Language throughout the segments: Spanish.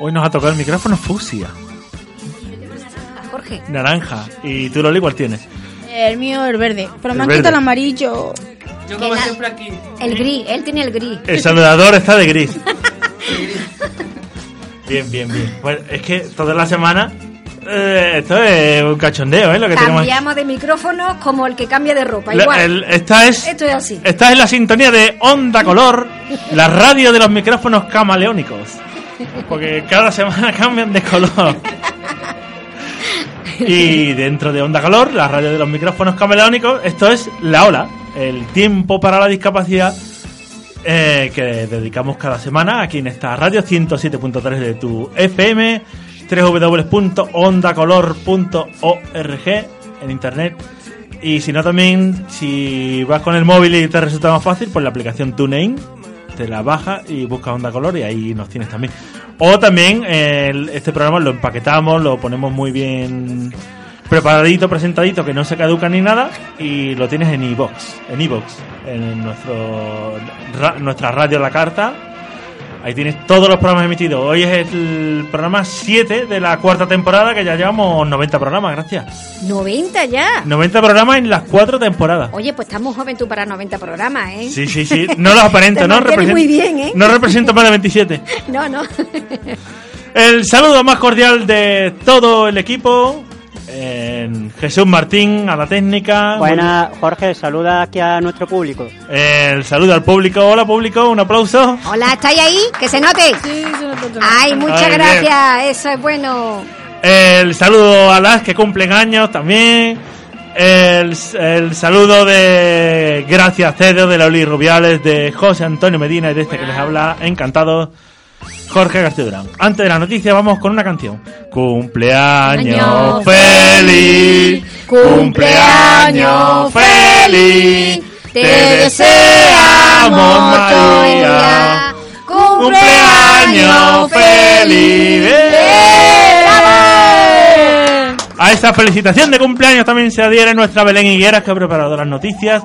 Hoy nos ha tocado el micrófono fusia. Jorge. Naranja. ¿Y tú, Loli, cuál tienes? El mío el verde, pero El me han verde. quitado el amarillo. Yo como siempre aquí. El gris, él tiene el gris. El saludador está de gris. Bien, bien, bien. Pues es que toda la semana eh, esto es un cachondeo, ¿eh? Lo que tenemos. Cambiamos de micrófono como el que cambia de ropa. La- Igual. el- esta es Esto es así. esta es la sintonía de Onda Color, la radio de los micrófonos camaleónicos. Porque cada semana cambian de color. Y dentro de Onda Color, la radio de los micrófonos camaleónicos, esto es La Ola, el tiempo para la discapacidad eh, que dedicamos cada semana aquí en esta radio 107.3 de tu FM, www.ondacolor.org en internet. Y si no, también, si vas con el móvil y te resulta más fácil, pues la aplicación TuneIn te la baja y buscas Onda Color y ahí nos tienes también. O también este programa lo empaquetamos, lo ponemos muy bien preparadito, presentadito, que no se caduca ni nada y lo tienes en iBox, en iBox, en nuestro ra- nuestra radio La Carta. Ahí tienes todos los programas emitidos. Hoy es el programa 7 de la cuarta temporada, que ya llevamos 90 programas, gracias. 90 ya. 90 programas en las cuatro temporadas. Oye, pues estamos joven tú para 90 programas, ¿eh? Sí, sí, sí. No los aparento, Te no represento. muy bien, ¿eh? No represento más de 27. No, no. El saludo más cordial de todo el equipo. En Jesús Martín a la técnica. Buenas, Jorge, saluda aquí a nuestro público. El saludo al público. Hola público, un aplauso. Hola, ¿estáis ahí? Que se note. Sí, se. Ay, muchas Ay, bien. gracias. Eso es bueno. El saludo a las que cumplen años también. El, el saludo de Gracias Cedo, de Loli Rubiales, de José Antonio Medina y de este que les habla. Encantado. Jorge García Durán. Antes de la noticia vamos con una canción. Cumpleaños Año feliz, cumpleaños feliz, te deseamos María, cumpleaños feliz. A esta felicitación de cumpleaños también se adhiere nuestra Belén Higueras que ha preparado las noticias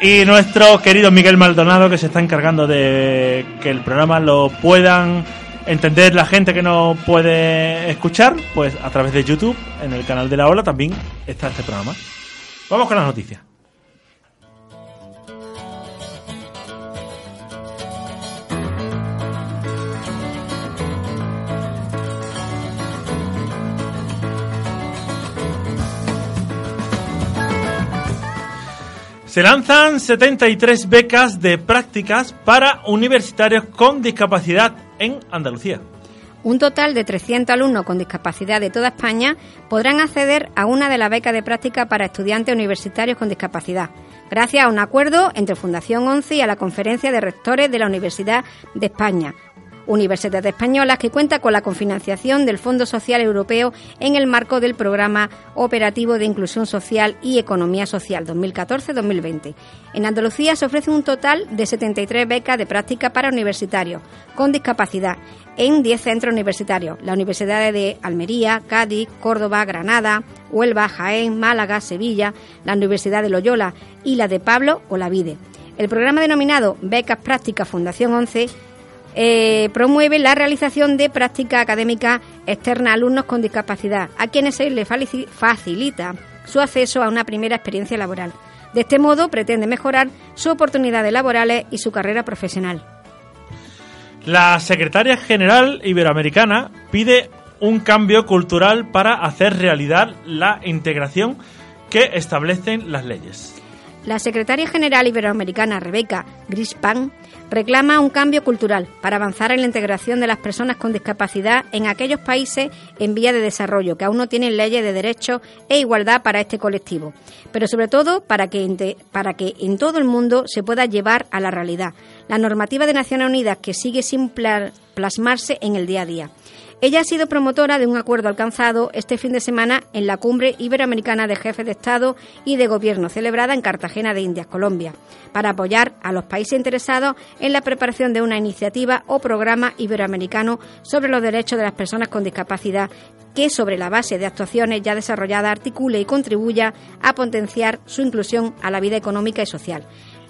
y nuestro querido Miguel Maldonado que se está encargando de que el programa lo puedan entender la gente que no puede escuchar, pues a través de YouTube, en el canal de la Ola también está este programa. Vamos con las noticias. Se lanzan 73 becas de prácticas para universitarios con discapacidad en Andalucía. Un total de 300 alumnos con discapacidad de toda España podrán acceder a una de las becas de práctica para estudiantes universitarios con discapacidad, gracias a un acuerdo entre Fundación 11 y a la Conferencia de Rectores de la Universidad de España. Universidades Españolas que cuenta con la confinanciación del Fondo Social Europeo en el marco del Programa Operativo de Inclusión Social y Economía Social 2014-2020. En Andalucía se ofrece un total de 73 becas de práctica para universitarios con discapacidad en 10 centros universitarios, las universidades de Almería, Cádiz, Córdoba, Granada, Huelva, Jaén, Málaga, Sevilla, la Universidad de Loyola y la de Pablo Olavide. El programa denominado Becas Prácticas Fundación 11 eh, promueve la realización de práctica académica externa a alumnos con discapacidad, a quienes se les facilita su acceso a una primera experiencia laboral. De este modo pretende mejorar sus oportunidades laborales y su carrera profesional. La secretaria general iberoamericana pide un cambio cultural para hacer realidad la integración que establecen las leyes. La secretaria general iberoamericana Rebeca Grispan reclama un cambio cultural para avanzar en la integración de las personas con discapacidad en aquellos países en vía de desarrollo que aún no tienen leyes de derechos e igualdad para este colectivo, pero sobre todo para que, para que en todo el mundo se pueda llevar a la realidad la normativa de Naciones Unidas que sigue sin plasmarse en el día a día. Ella ha sido promotora de un acuerdo alcanzado este fin de semana en la cumbre iberoamericana de jefes de Estado y de Gobierno celebrada en Cartagena de Indias, Colombia, para apoyar a los países interesados en la preparación de una iniciativa o programa iberoamericano sobre los derechos de las personas con discapacidad que sobre la base de actuaciones ya desarrolladas articule y contribuya a potenciar su inclusión a la vida económica y social.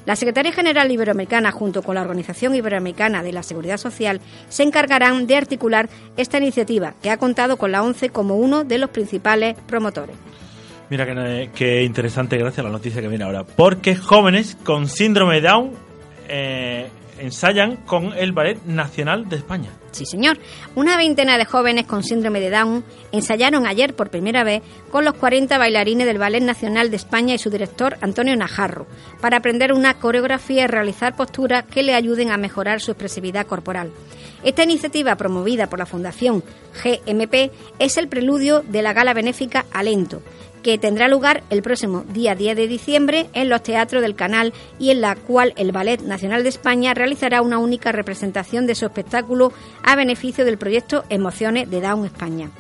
La Secretaría General Iberoamericana, junto con la Organización Iberoamericana de la Seguridad Social, se encargarán de articular esta iniciativa, que ha contado con la ONCE como uno de los principales promotores. Mira qué, interesante, gracias a la noticia que viene ahora. Porque jóvenes con síndrome de Down eh, ensayan con el Ballet Nacional de España. Sí, señor. Una veintena de jóvenes con síndrome de Down ensayaron ayer por primera vez con los 40 bailarines del Ballet Nacional de España y su director Antonio Najarro para aprender una coreografía y realizar posturas que le ayuden a mejorar su expresividad corporal. Esta iniciativa, promovida por la Fundación GMP, es el preludio de la gala benéfica Alento, que tendrá lugar el próximo día 10 de diciembre en los teatros del canal y en la cual el Ballet Nacional de España realizará una única representación de su espectáculo a beneficio del proyecto Emociones de Down España.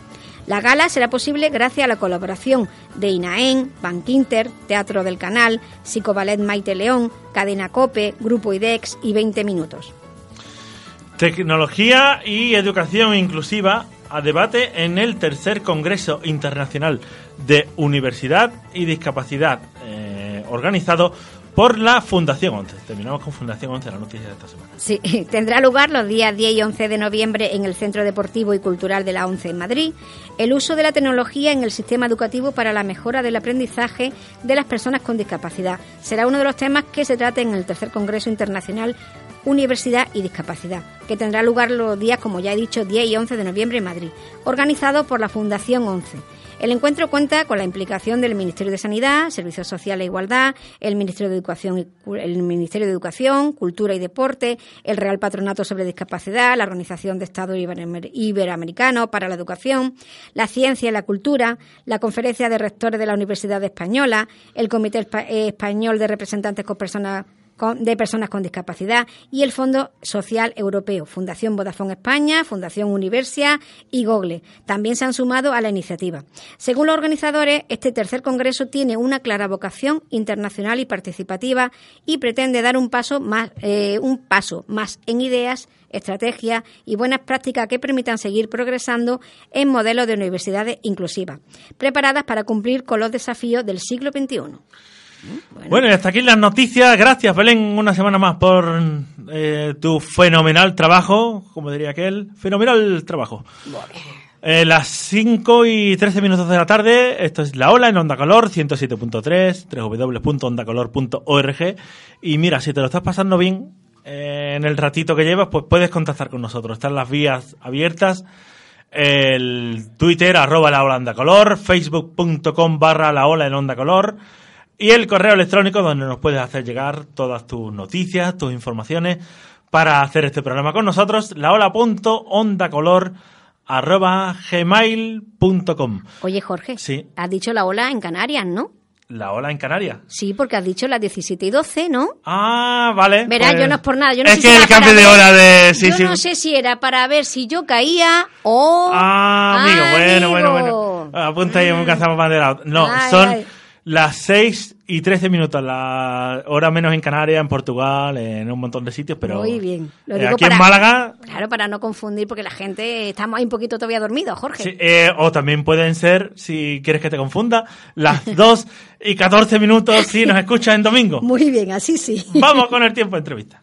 La gala será posible gracias a la colaboración de INAEN, Bankinter, Teatro del Canal, Psicoballet Maite León, Cadena Cope, Grupo IDEX y 20 Minutos. Tecnología y educación inclusiva a debate en el tercer Congreso Internacional de Universidad y Discapacidad, eh, organizado por la Fundación 11. Terminamos con Fundación 11, la noticia de esta semana. Sí, tendrá lugar los días 10 y 11 de noviembre en el Centro Deportivo y Cultural de la 11 en Madrid el uso de la tecnología en el sistema educativo para la mejora del aprendizaje de las personas con discapacidad. Será uno de los temas que se trate en el tercer Congreso Internacional Universidad y Discapacidad, que tendrá lugar los días, como ya he dicho, 10 y 11 de noviembre en Madrid, organizado por la Fundación 11. El encuentro cuenta con la implicación del Ministerio de Sanidad, Servicios Sociales e Igualdad, el Ministerio de Educación, el Ministerio de Educación, Cultura y Deporte, el Real Patronato sobre Discapacidad, la Organización de Estado Iberoamericano para la Educación, la Ciencia y la Cultura, la Conferencia de Rectores de la Universidad Española, el Comité Español de Representantes con Personas de personas con discapacidad y el Fondo Social Europeo, Fundación Vodafone España, Fundación Universia y Google. También se han sumado a la iniciativa. Según los organizadores, este tercer congreso tiene una clara vocación internacional y participativa y pretende dar un paso más, eh, un paso más en ideas estrategias y buenas prácticas que permitan seguir progresando en modelos de universidades inclusivas, preparadas para cumplir con los desafíos del siglo XXI. Bueno. y hasta aquí las noticias. Gracias, Belén, una semana más por eh, tu fenomenal trabajo, como diría aquel, fenomenal trabajo. Eh, las 5 y 13 minutos de la tarde, esto es La Ola en Onda Color, 107.3, www.ondacolor.org. Y mira, si te lo estás pasando bien eh, en el ratito que llevas, pues puedes contactar con nosotros. Están las vías abiertas. El Twitter, arroba la ola onda color, facebook.com barra la ola en onda color y el correo electrónico donde nos puedes hacer llegar todas tus noticias, tus informaciones para hacer este programa con nosotros, laola.ondacolor.gmail.com Oye, Jorge, sí. has dicho la ola en Canarias, ¿no? La ola en Canarias. Sí, porque has dicho las 17 y 12, ¿no? Ah, vale. Verá, pues yo no es por nada. Yo no es sé que si el cambio de ver- hora de... Sí, yo sí. no sé si era para ver si yo caía o... Ah, amigo, bueno, bueno, bueno. Apunta ahí un cazamos. No, Ay, son ay. Las 6 y 13 minutos, la hora menos en Canarias, en Portugal, en un montón de sitios, pero Muy bien. Lo eh, digo aquí para- en Málaga Claro, para no confundir, porque la gente estamos ahí un poquito todavía dormidos, Jorge. Sí, eh, o también pueden ser, si quieres que te confunda, las 2 y 14 minutos si nos escuchas en domingo. Muy bien, así sí. Vamos con el tiempo de entrevista.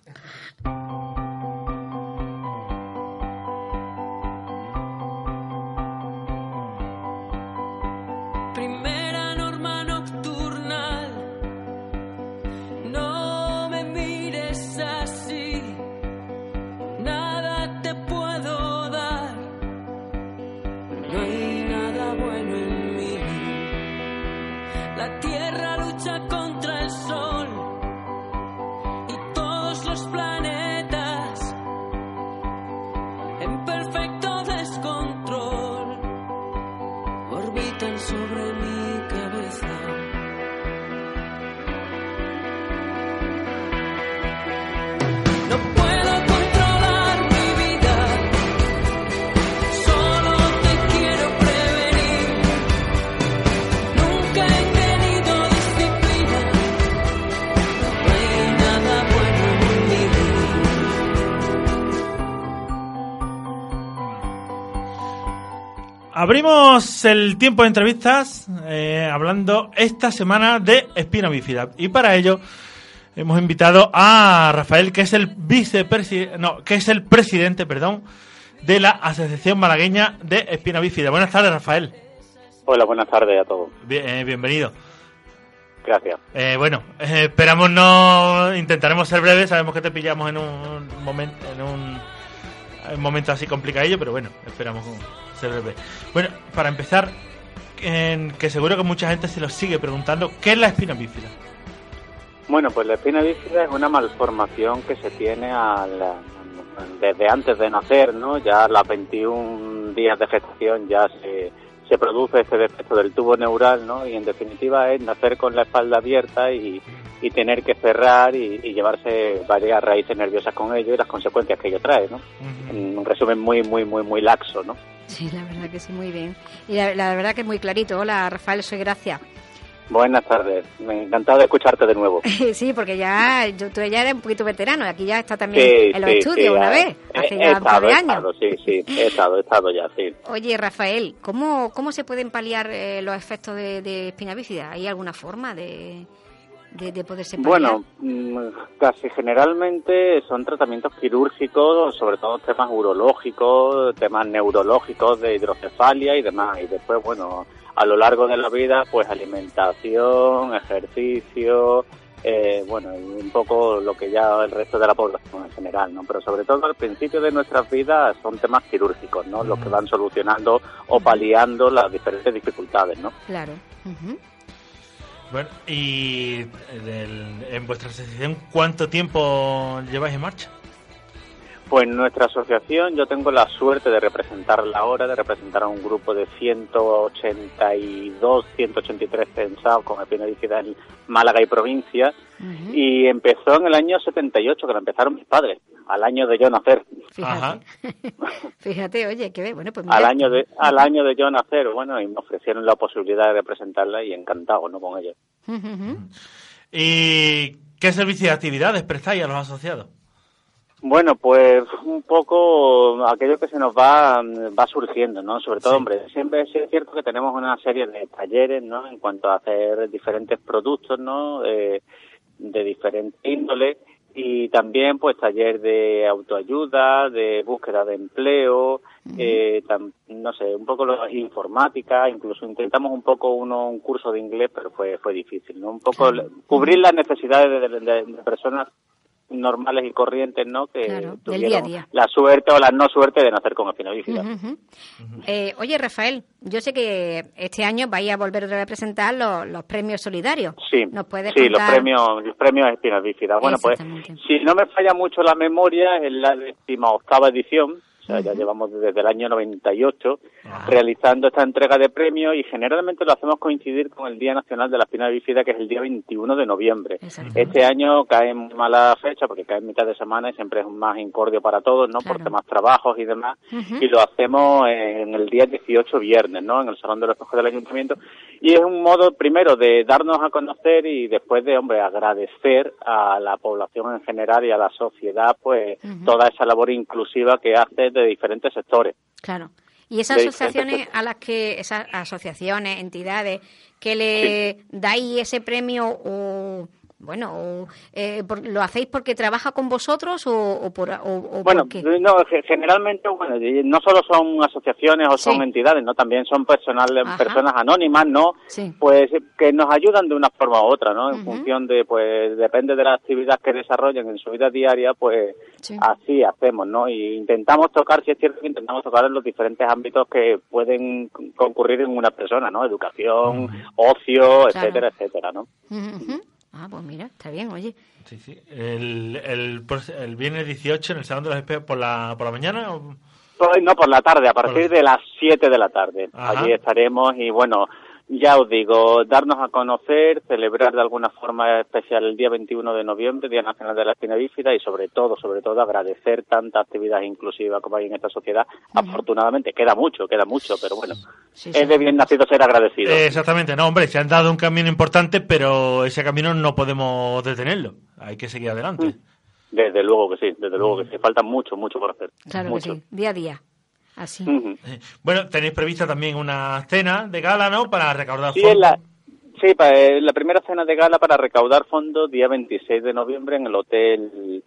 Abrimos el tiempo de entrevistas eh, hablando esta semana de espina bífida. Y para ello hemos invitado a Rafael, que es el vicepresidente, no, que es el presidente, perdón, de la Asociación Malagueña de Espina Bífida. Buenas tardes, Rafael. Hola, buenas tardes a todos. Bien- eh, bienvenido. Gracias. Eh, bueno, eh, esperamos no, intentaremos ser breves. Sabemos que te pillamos en un momento, en un, en un momento así complicadillo, pero bueno, esperamos ser. Bueno, para empezar, en- que seguro que mucha gente se lo sigue preguntando, ¿qué es la espina bífida? Bueno, pues la espina bífida es una malformación que se tiene a la- desde antes de nacer, ¿no? Ya a las 21 días de gestación ya se, se produce este defecto del tubo neural, ¿no? Y en definitiva es nacer con la espalda abierta y, y tener que cerrar y, y llevarse varias raíces nerviosas con ello y las consecuencias que ello trae, ¿no? En un resumen muy, muy, muy, muy laxo, ¿no? Sí, la verdad que sí, muy bien. Y la, la verdad que muy clarito. Hola, Rafael, soy Gracia. Buenas tardes. Me encantado de escucharte de nuevo. sí, porque ya yo, tú ya eres un poquito veterano. Aquí ya está también Sí, en los sí, estudios sí, una vez, he- hace he ya un par de he años. estado, sí, sí, he estado, he estado ya, sí. Oye, Rafael, ¿cómo, cómo se pueden paliar eh, los efectos de, de espina bífida? ¿Hay alguna forma de, de, de poderse paliar? Bueno, mm, casi generalmente son tratamientos quirúrgicos, sobre todo temas urológicos, temas neurológicos de hidrocefalia y demás. Y después, bueno, a lo largo de la vida, pues alimentación, ejercicio, eh, bueno, y un poco lo que ya el resto de la población en general, ¿no? Pero sobre todo al principio de nuestras vidas son temas quirúrgicos, ¿no? Los que van solucionando o paliando las diferentes dificultades, ¿no? Claro. Bueno, y en, el- en vuestra asociación, ¿cuánto tiempo lleváis en marcha? Pues nuestra asociación yo tengo la suerte de representarla ahora, de representar a un grupo de 182, 183 censados con epinodicidad en Málaga y provincia. Y empezó en el año 78, que la empezaron mis padres, al año de yo nacer. Ajá. Fíjate. Fíjate, oye, ve, bueno, pues mira. Al año de al año de yo nacer, bueno, y me ofrecieron la posibilidad de representarla y encantado, ¿no? Con ellos. ¿Y qué servicios y actividades prestáis a los asociados? Bueno, pues un poco aquello que se nos va, va surgiendo, ¿no? Sobre todo, Sí. hombre, siempre es cierto que tenemos una serie de talleres, ¿no? En cuanto a hacer diferentes productos, ¿no? Eh, de diferente índole y también, pues, taller de autoayuda, de búsqueda de empleo, eh, tam- no sé, un poco lo- informática, incluso intentamos un poco uno un curso de inglés, pero fue fue difícil, ¿no? Un poco cubrir las necesidades de, de- de- de personas normales y corrientes, ¿no? Que Claro, tuvieron día la suerte o la no suerte de nacer con espina bífida. Ujú, ujú. Eh, oye, Rafael, yo sé que este año vais a volver a representar los, los premios solidarios. Sí, ¿Nos puedes sí, los contar? premios, los premios espinas bífidas. Bueno, pues si no me falla mucho la memoria, es la décima octava edición, o sea, ya llevamos desde el año 98 Ajá. realizando esta entrega de premios y generalmente lo hacemos coincidir con el Día Nacional de la Espina Bífida, que es el día 21 de noviembre. Exacto. Este año cae en muy mala fecha porque cae en mitad de semana y siempre es más incordio para todos, ¿no? Por temas trabajos y demás. Y lo hacemos en el día 18 viernes, ¿no? En el Salón de los Espejos del Ayuntamiento. Y es un modo, primero, de darnos a conocer y después de, hombre, agradecer a la población en general y a la sociedad, pues, toda esa labor inclusiva que hace de diferentes sectores. Claro. Y esas asociaciones a las que, esas asociaciones, entidades, que le dais ese premio o, bueno, o, eh, por- ¿lo hacéis porque trabaja con vosotros o, o por, o, o Bueno, qué? no, ge- generalmente, bueno, y no solo son asociaciones o son entidades, no, también son personales, Ajá. personas anónimas, ¿no? Sí. Pues que nos ayudan de una forma u otra, ¿no? En función de, pues, depende de la actividad que desarrollen en su vida diaria, pues, Sí. así hacemos, ¿no? Y intentamos tocar, si es cierto que intentamos tocar en los diferentes ámbitos que pueden concurrir en una persona, ¿no? Educación, ocio, etcétera, etcétera, ¿no? Ah, pues mira, está bien, oye. Sí, sí. El, el, viernes 18 en el Salón de los Espejos por la, por la mañana. o- no, por la tarde, a partir de las 7 de la tarde. Ajá. Allí estaremos y bueno, ya os digo, darnos a conocer, celebrar de alguna forma especial el día 21 de noviembre, Día Nacional de la Espina Bífida, y sobre todo, sobre todo, agradecer tanta actividad inclusiva como hay en esta sociedad. Afortunadamente, queda mucho, queda mucho, pero bueno, Sí, es de bien nacido ser agradecido. Eh, exactamente, no, hombre, se han dado un camino importante, pero ese camino no podemos detenerlo. Hay que seguir adelante. Desde luego que sí, desde luego que sí. Falta mucho, mucho por hacer. Claro mucho. que sí, día a día. Así. Bueno, tenéis prevista también una cena de gala, ¿no? Para recaudar Sí, fondos. la, sí pa- eh, la primera cena de gala para recaudar fondos día 26 de noviembre en el hotel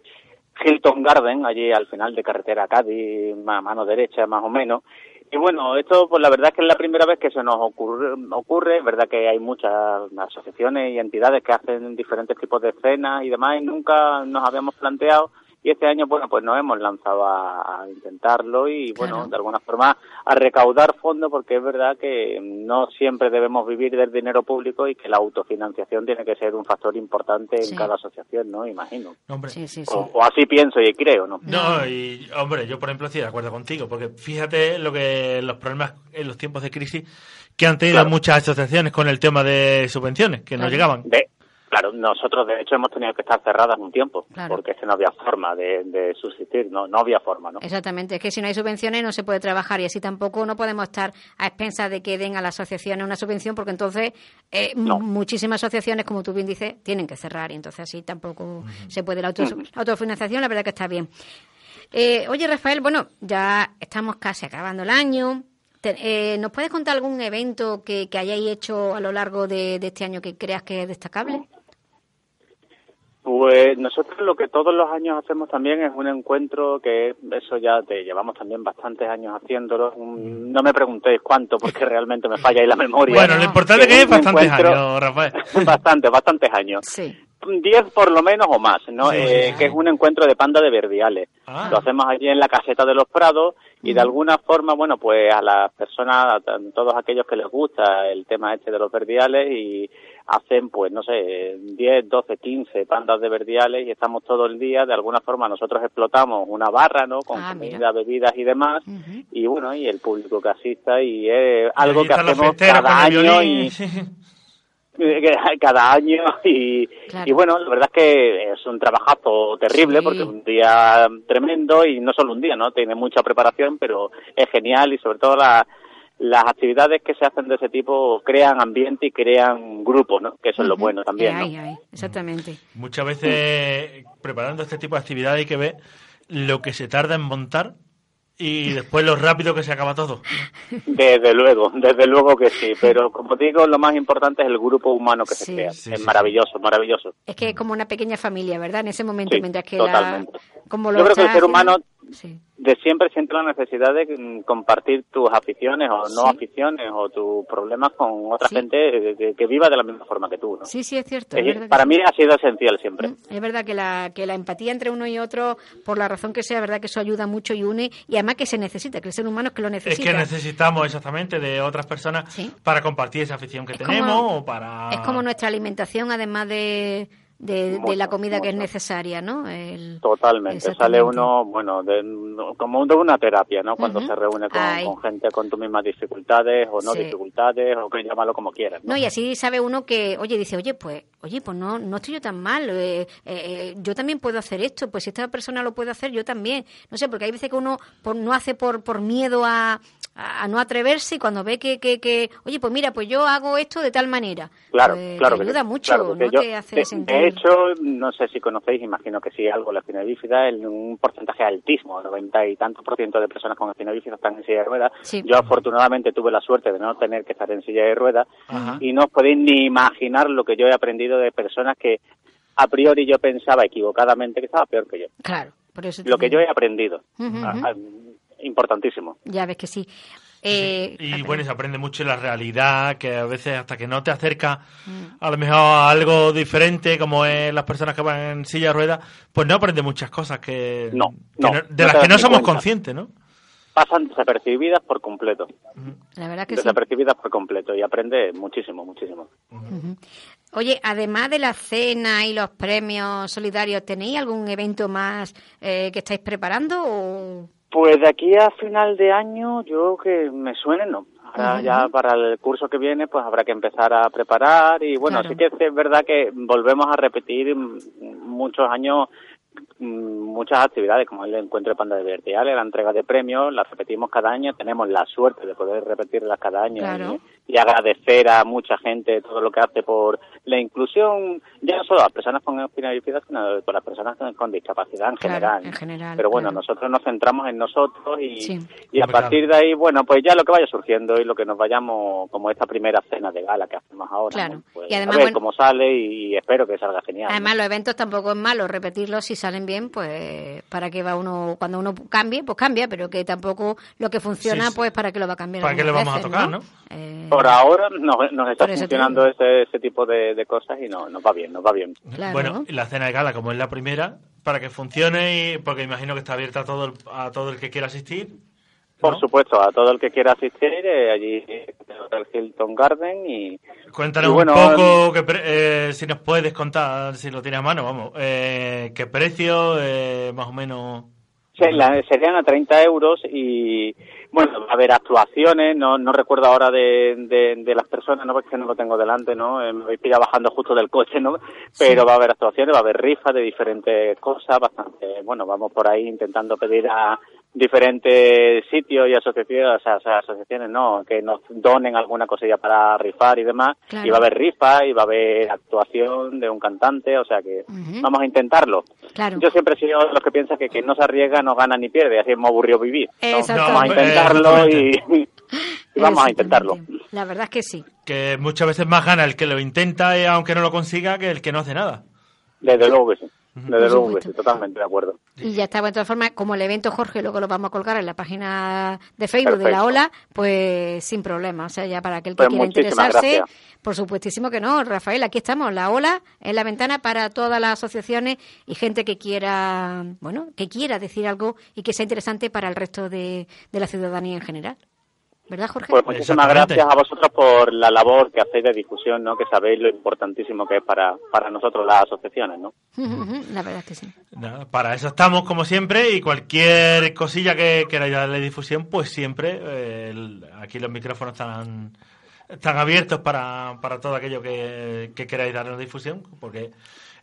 Hilton Garden, allí al final de carretera Cádiz, a mano derecha más o menos. Y bueno, esto pues la verdad es que es la primera vez que se nos ocurre, ocurre, es verdad que hay muchas asociaciones y entidades que hacen diferentes tipos de cenas y demás y nunca nos habíamos planteado y este año bueno pues nos hemos lanzado a, a intentarlo y bueno de alguna forma a recaudar fondos porque es verdad que no siempre debemos vivir del dinero público y que la autofinanciación tiene que ser un factor importante Sí. en cada asociación, ¿no? Imagino. No, hombre. Sí, sí, sí. O, o así pienso y creo, ¿no? No, y hombre, yo por ejemplo estoy de acuerdo contigo, porque fíjate lo que los problemas en los tiempos de crisis que han tenido Claro. muchas asociaciones con el tema de subvenciones que no llegaban. De, claro, nosotros de hecho hemos tenido que estar cerradas un tiempo Claro. porque es que no había forma de, de subsistir, no, no había forma, ¿no? Exactamente, es que si no hay subvenciones no se puede trabajar y así tampoco no podemos estar a expensas de que den a las asociaciones una subvención porque entonces eh, No. muchísimas asociaciones, como tú bien dices, tienen que cerrar y entonces así tampoco se puede. La, auto- la autofinanciación la verdad que está bien. Eh, oye Rafael, bueno, ya estamos casi acabando el año. Te- eh, ¿Nos puedes contar algún evento que, que hayáis hecho a lo largo de, de este año que creas que es destacable? Pues nosotros lo que todos los años hacemos también es un encuentro que eso ya te llevamos también bastantes años haciéndolo. Un- No me preguntéis cuánto porque realmente me falla ahí la memoria. Bueno, lo importante es que es bastantes encuentro- años, Rafael. bastantes, bastantes años. Sí. Diez por lo menos o más, ¿no? Sí, Eh, sí. Que es un encuentro de panda de verdiales. Ah. Lo hacemos allí en la caseta de los Prados y de alguna forma, bueno, pues a las personas, a todos aquellos que les gusta el tema este de los verdiales y hacen, pues, no sé, 10, 12, 15 pandas de verdiales y estamos todo el día, de alguna forma nosotros explotamos una barra, ¿no? Con Ah, comida, mira. bebidas y demás y bueno, y el público que asista y es algo que hacemos cada año y que cada año y, Claro. y bueno, la verdad es que es un trabajazo terrible Sí. porque es un día tremendo y no solo un día, ¿no? Tiene mucha preparación, pero es genial y sobre todo la- las actividades que se hacen de ese tipo crean ambiente y crean grupo, ¿no? Que eso es lo bueno también, ¿no? ahí, ahí, exactamente. Muchas veces preparando este tipo de actividades hay que ver lo que se tarda en montar y después lo rápido que se acaba todo. Desde luego, desde luego que sí, pero como digo, lo más importante es el grupo humano que Sí. se crea. Sí, es sí, maravilloso, maravilloso. Es que es como una pequeña familia, ¿verdad? En ese momento, Sí, mientras que la, totalmente. como lo Yo creo que el ser humano Sí. de siempre siente la necesidad de mm, compartir tus aficiones o no Sí. aficiones o tus problemas con otra Sí. gente eh, que, que viva de la misma forma que tú, ¿no? sí, sí, es cierto. Es- es que para sí. mí ha sido esencial siempre. Mm, Es verdad que la, que la empatía entre uno y otro, por la razón que sea, es verdad que eso ayuda mucho y une, y además que se necesita, que el ser humano es que lo Es necesita. que necesitamos exactamente de otras personas Sí. para compartir esa afición que Es tenemos como- o para... Es como nuestra alimentación, además de, de, la comida que es necesaria, ¿no? El- Totalmente. Sale uno, bueno, de, como de una terapia, ¿no? Cuando se reúne con, gente con tus mismas dificultades o no Sí. dificultades o que llámalo como quieras, ¿no? No, y así sabe uno que, oye, dice, oye, pues, oye, pues no, no estoy yo tan mal, eh, eh, eh, yo también puedo hacer esto, pues si esta persona lo puede hacer, yo también. No sé, porque hay veces que uno por, no hace por, por miedo a, a, no atreverse y cuando ve que, que, que, oye, pues mira, pues yo hago esto de tal manera. Claro, pues, claro. Te que ayuda sí, mucho, claro, ¿no? yo- te hace de, sentir... de hecho, no sé si conocéis, imagino que sí, algo la espina bífida, en un porcentaje altísimo, noventa y tantos por ciento de personas con espina bífida están en silla de ruedas. Sí. Yo afortunadamente tuve la suerte de no tener que estar en silla de ruedas Ajá. y no os podéis ni imaginar lo que yo he aprendido de personas que a priori yo pensaba equivocadamente que estaba peor que yo. Claro, por eso Lo que yo he aprendido. Ah, ah, importantísimo. Ya ves que sí. Eh, Y aprende- bueno, se aprende mucho la realidad, que a veces hasta que no te acerca Mm. a lo mejor a algo diferente, como es las personas que van en silla de ruedas, pues no aprende muchas cosas que, No, que no, de no las que no somos cuenta. conscientes, ¿no? Pasan desapercibidas por completo. La verdad que sí. Desapercibidas por completo y aprende muchísimo, muchísimo. Oye, además de la cena y los premios solidarios, ¿tenéis algún evento más eh, que estáis preparando? O... Pues de aquí a final de año, yo que me suene, no. Ahora ya para el curso que viene pues habrá que empezar a preparar y bueno, Claro. sí que es verdad que volvemos a repetir muchos años muchas actividades como el encuentro de panda de vertiales, la entrega de premios, las repetimos cada año, tenemos la suerte de poder repetirlas cada año Claro. y, y agradecer a mucha gente todo lo que hace por la inclusión, ya no solo a las personas con bífida, sino por las personas con, con discapacidad en Claro, general. en general, Pero bueno, claro. nosotros nos centramos en nosotros y, Sí. y a partir de ahí, bueno, pues ya lo que vaya surgiendo y lo que nos vayamos, como esta primera cena de gala que hacemos ahora, Claro. ¿no? Pues Y además, a ver bueno- cómo sale y espero que salga genial. Además, ¿no? los eventos tampoco es malo repetirlos si salen bien, pues para que va uno, cuando uno cambie, pues cambia, pero que tampoco lo que funciona, Sí, sí. pues para que lo va a cambiar. ¿Para qué le vamos a tocar, no? Eh, Por ahora nos, nos está funcionando ese, ese tipo de, de cosas y no, nos va bien, nos va bien. Claro. Bueno, la cena de gala, como es la primera, para que funcione, y porque imagino que está abierta a todo el, a todo el que quiera asistir. Por ¿no? supuesto, a todo el que quiera asistir, eh, allí en el Hotel Hilton Garden y Cuéntanos Y bueno, un poco, que pre- eh, si nos puedes contar, si lo tienes a mano, vamos, eh, qué precio, eh, más o menos. La- serían a 30 euros y bueno, va a haber actuaciones, no, no recuerdo ahora de, de, de las personas, no porque no lo tengo delante, ¿no? Eh, me voy pillado bajando justo del coche, ¿no? Pero va a haber actuaciones, va a haber rifas de diferentes cosas, bastante, bueno, vamos por ahí intentando pedir a diferentes sitios y asociaciones, o sea, o sea, asociaciones, no, que nos donen alguna cosilla para rifar y demás, Claro. y va a haber rifa y va a haber actuación de un cantante, o sea que vamos a intentarlo. Claro. Yo siempre he sido de los que piensa que quien no se arriesga no gana ni pierde, así es muy aburrido vivir. No, Exactamente. vamos a intentarlo y, y vamos a intentarlo. La verdad es que sí. Que muchas veces más gana el que lo intenta, eh, aunque no lo consiga, que el que no hace nada. Desde luego que sí. Desde luego que supuesto. sí, totalmente de acuerdo. Y ya está, bueno, de todas formas, como el evento Jorge, luego lo vamos a colgar en la página de Facebook de la. Ola, pues sin problema. O sea, ya para aquel que Pues quiera interesarse, gracias. por supuestísimo que no, Rafael, aquí estamos. La Ola es la ventana para todas las asociaciones y gente que quiera, bueno, que quiera decir algo y que sea interesante para el resto de, de la ciudadanía en general. ¿Verdad, Jorge? Pues muchísimas gracias a vosotros por la labor que hacéis de difusión, ¿no? Que sabéis lo importantísimo que es para, para nosotros las asociaciones, ¿no? la verdad es que sí. Nada, para eso estamos, como siempre, y cualquier cosilla que queráis darle difusión, pues siempre, eh, el- aquí los micrófonos están, están abiertos para, para todo aquello que, que queráis darle difusión, porque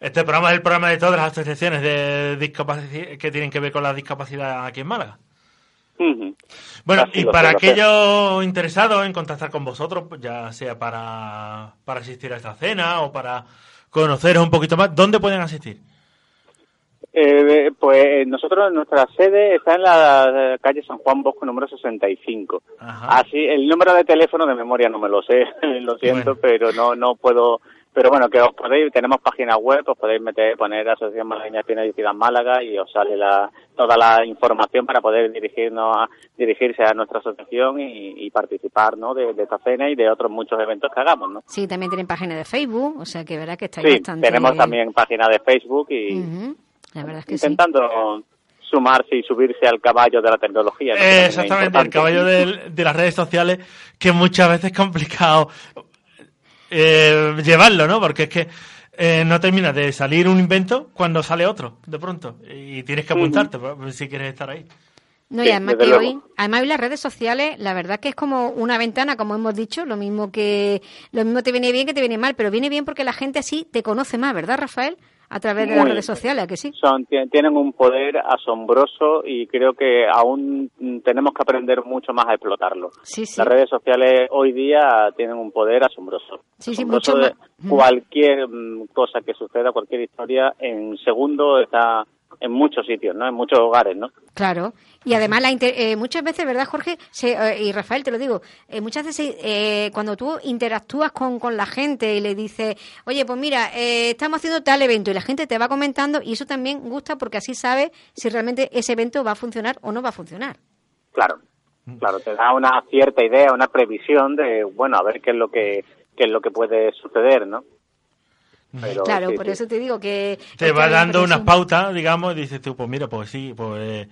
este programa es el programa de todas las asociaciones de discapacidad que tienen que ver con la discapacidad aquí en Málaga. Bueno, Así y para aquellos interesados en contactar con vosotros, pues ya sea para, para asistir a esta cena o para conoceros un poquito más, ¿dónde pueden asistir? Eh, pues nosotros, nuestra sede está en la calle San Juan Bosco número 65. Ajá. Así, el número de teléfono de memoria no me lo sé, lo siento, Bueno. pero no no puedo. Pero bueno, que os podéis, tenemos página web, os podéis meter, poner Asociación Malagueña de Espina Bífida en Málaga y os sale la, toda la información para poder dirigirnos a, dirigirse a nuestra asociación y, y participar, ¿no? De, de esta cena y de otros muchos eventos que hagamos, ¿no? Sí, también tienen página de Facebook, o sea que verá que está Sí, bastante... tenemos también página de Facebook y La verdad es que sí. intentando sumarse y subirse al caballo de la tecnología. ¿no? Eh, exactamente, importante. caballo del- de, las redes sociales, que muchas veces es complicado eh, llevarlo, ¿no? Porque es que eh, no termina de salir un invento cuando sale otro, de pronto. Y tienes que apuntarte pues, si quieres estar ahí. No, y además que hoy, además hoy las redes sociales, la verdad que es como una ventana, como hemos dicho, lo mismo que lo mismo te viene bien que te viene mal, pero viene bien porque la gente así te conoce más, ¿verdad, Rafael? A través de las redes sociales, ¿a que sí? Son, ti- tienen un poder asombroso y creo que aún tenemos que aprender mucho más a explotarlo. Sí, sí. Las redes sociales hoy día tienen un poder asombroso. Sí, sí, mucho de más. Cualquier mm, cosa que suceda, cualquier historia, en segundo está en muchos sitios, ¿no? En muchos hogares, ¿no? Claro. Y además, la inter- eh, muchas veces, ¿verdad, Jorge? Se- eh, y Rafael, te lo digo, eh, muchas veces eh, cuando tú interactúas con, con la gente y le dices, oye, pues mira, eh, estamos haciendo tal evento y la gente te va comentando y eso también gusta porque así sabes si realmente ese evento va a funcionar o no va a funcionar. Claro, Mm. claro, te da una cierta idea, una previsión de, bueno, a ver qué es lo que, qué es lo que puede suceder, ¿no? Pero, Claro, sí, por sí. eso te digo que... Te va dando unas pautas, digamos, y dices tú, pues mira, pues sí, pues...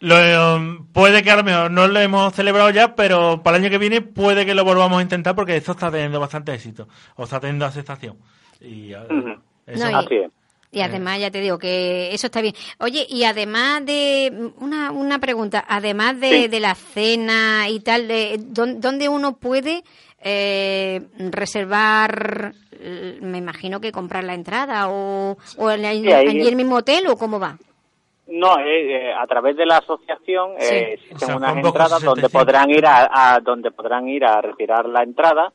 Lo, eh, puede que a lo mejor no lo hemos celebrado ya, pero para el año que viene puede que lo volvamos a intentar porque esto está teniendo bastante éxito, o está teniendo aceptación. Y, eh, Ujú. eso- No, y-. Y además, ya te digo que eso está bien. Oye, y además de. Una, una pregunta. Además de, Sí. de la cena y tal, de, ¿dó- ¿dónde uno puede eh, reservar? eh, Me imagino que comprar la entrada o, o en, Sí, ahí- allí el mismo hotel o cómo va. No, eh, eh, a través de la asociación Sí. eh, existen O sea, unas entradas donde 75. podrán ir a, a- donde podrán ir a retirar la entrada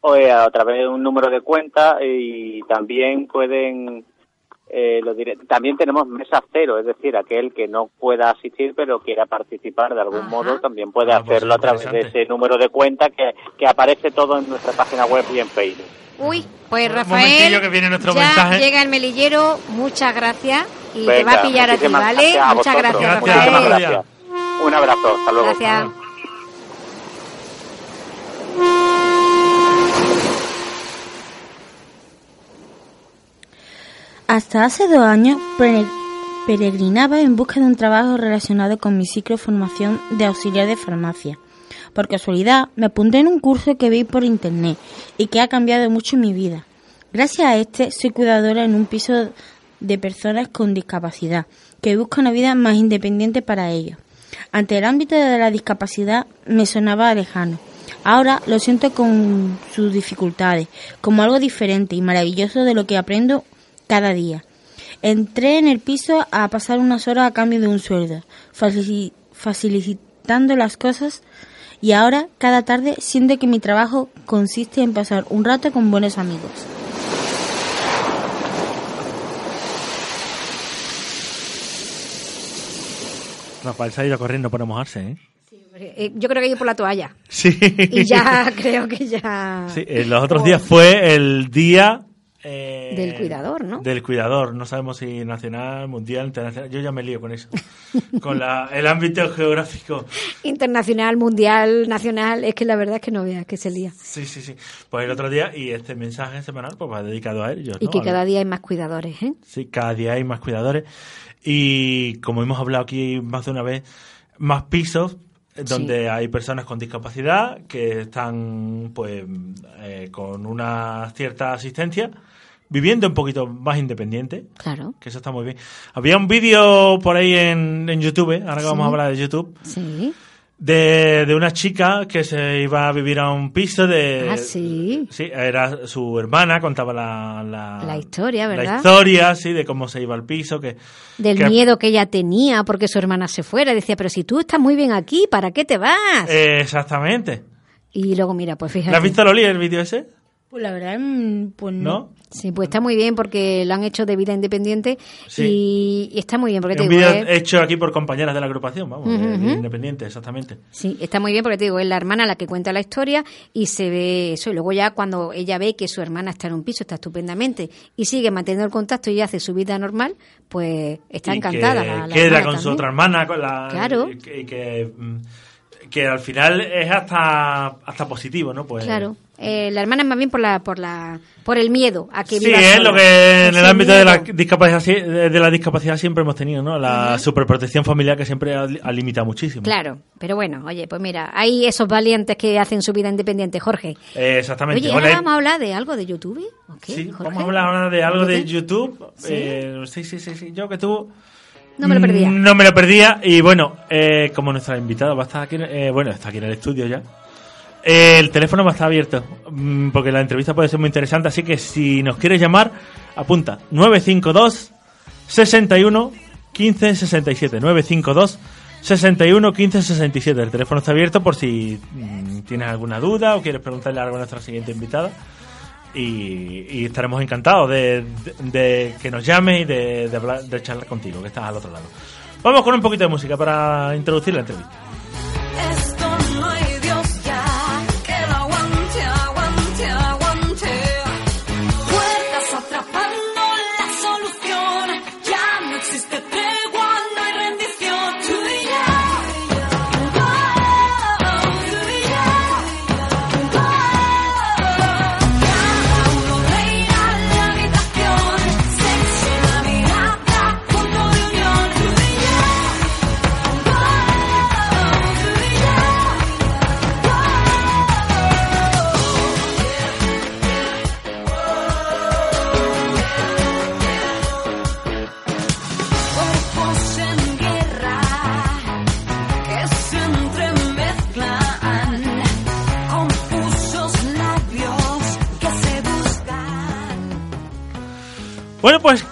o eh, a través de un número de cuenta y también pueden eh, lo diré- también tenemos mesa cero, es decir, aquel que no pueda asistir pero quiera participar de algún Ajá. modo también puede Ah, pues hacerlo a través de ese número de cuenta que, que aparece todo en nuestra página web y en Facebook. Uy, pues Rafael, que viene nuestro ya mensaje. llega el melillero, muchas gracias y te va a pillar a ti, ¿vale? gracias a muchas gracias. Rafael. Gracias. Un abrazo, hasta luego. Gracias. Hasta hace dos años pere- peregrinaba en busca de un trabajo relacionado con mi ciclo de formación de auxiliar de farmacia. Por casualidad me apunté en un curso que vi por internet y que ha cambiado mucho mi vida. Gracias a este soy cuidadora en un piso de personas con discapacidad que buscan una vida más independiente para ellos. Ante el ámbito de la discapacidad me sonaba lejano. Ahora lo siento con sus dificultades, como algo diferente y maravilloso de lo que aprendo cada día. Entré en el piso a pasar unas horas a cambio de un sueldo, facili- facilitando las cosas y ahora cada tarde siento que mi trabajo consiste en pasar un rato con buenos amigos. Rafael se ha ido corriendo para mojarse, ¿eh? Eh, Yo creo que ir por la toalla. Sí. Y ya creo que ya... Sí, eh, los otros días fue el día... eh, Del cuidador, ¿no? Del cuidador. No sabemos si nacional, mundial, internacional. Yo ya me lío con eso. con la, el ámbito geográfico. Internacional, mundial, nacional, es que la verdad es que no veas que se lía. Sí, sí, sí. Pues el otro día, y este mensaje semanal, pues va dedicado a ellos. Y ¿no? que cada día hay más cuidadores, ¿eh? Sí, cada día hay más cuidadores. Y como hemos hablado aquí más de una vez, más pisos donde hay personas con discapacidad que están pues eh, con una cierta asistencia viviendo un poquito más independiente Claro, que eso está muy bien había un vídeo por ahí en, en YouTube ahora que Sí. vamos a hablar de YouTube sí. de, de una chica que se iba a vivir a un piso de Ah, sí. Sí, era su hermana, contaba la, la, La historia, La ¿verdad? historia, sí, de cómo se iba al piso, que... Del que- miedo que ella tenía porque su hermana se fuera. Decía, pero si tú estás muy bien aquí, ¿para qué te vas? Eh, exactamente. Y luego, mira, pues fíjate. ¿Le has visto, Loli, el vídeo ese? Pues la verdad, mm, pues ¿No? Sí, pues está muy bien porque lo han hecho de vida independiente Sí. y, y está muy bien porque te un digo, vídeo ¿eh? hecho aquí por compañeras de la agrupación, vamos, de independiente, exactamente. Sí, está muy bien porque te digo, es la hermana la que cuenta la historia y se ve eso. Y luego ya cuando ella ve que su hermana está en un piso, está estupendamente y sigue manteniendo el contacto y hace su vida normal, pues está Y encantada. que la- la queda con su otra hermana, con la... Claro. Y que, que, mm, que al final es hasta, hasta positivo, ¿no? Pues, Claro. Eh, la hermana es más bien por la, por la, por el miedo a que Sí, viva es sola. lo que en el ámbito de la miedo. discapacidad de la discapacidad siempre hemos tenido, ¿no? La superprotección familiar que siempre ha, ha limitado muchísimo. Claro, pero bueno, oye, pues mira, hay esos valientes que hacen su vida independiente, Jorge. Eh, exactamente. Oye, ahora vamos a hablar de algo de YouTube. ¿o qué, Sí, Jorge? vamos a hablar ahora de algo de. YouTube. ¿Sí? Eh, sí, sí, sí, sí. Yo que tú. No me lo perdía. Mm, No me lo perdía. Y bueno, eh, como nuestra invitada va a estar aquí, eh, bueno, está aquí en el estudio ya. eh, el teléfono va a estar abierto, mm, porque la entrevista puede ser muy interesante. Así que si nos quieres llamar, apunta 952 61 15 67. 952 61 15 67. El teléfono está abierto por si mm, tienes alguna duda o quieres preguntarle algo a nuestra siguiente invitada. Y, estaremos encantados de que nos llame y de, de hablar, de charlar contigo, que estás al otro lado. Vamos con un poquito de música para introducir la entrevista.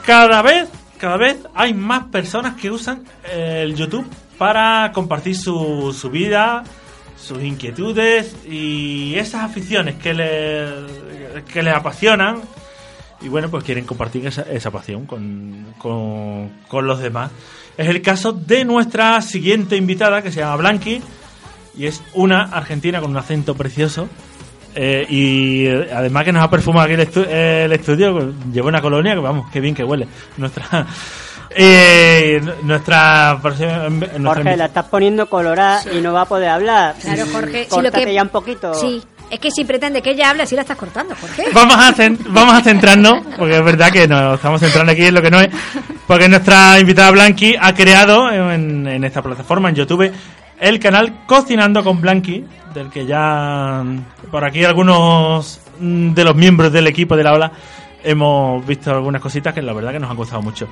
Cada vez, cada vez hay más personas que usan eh, el YouTube para compartir su, su vida, sus inquietudes y esas aficiones que les, que les apasionan. Y bueno, pues quieren compartir esa, esa pasión con, con, con los demás. Es el caso de nuestra siguiente invitada que se llama Blanqui y es una argentina con un acento precioso. Eh, y eh, además que nos ha perfumado aquí el, estu- eh, el estudio, pues, lleva una colonia que vamos, qué bien que huele. Nuestra. Eh, nuestra, nuestra Jorge, la estás poniendo colorada y no va a poder hablar. Claro, Jorge. si lo que... ya un poquito. Sí. Es que si pretende que ella hable, así la estás cortando, Jorge. Vamos a, vamos a centrarnos, porque es verdad que nos estamos centrando aquí en lo que no es, porque nuestra invitada Blanqui ha creado en, en esta plataforma, en YouTube, el canal Cocinando con Blanqui, del que ya por aquí algunos mm, de los miembros del equipo de la ola hemos visto algunas cositas que la verdad que nos han gustado mucho.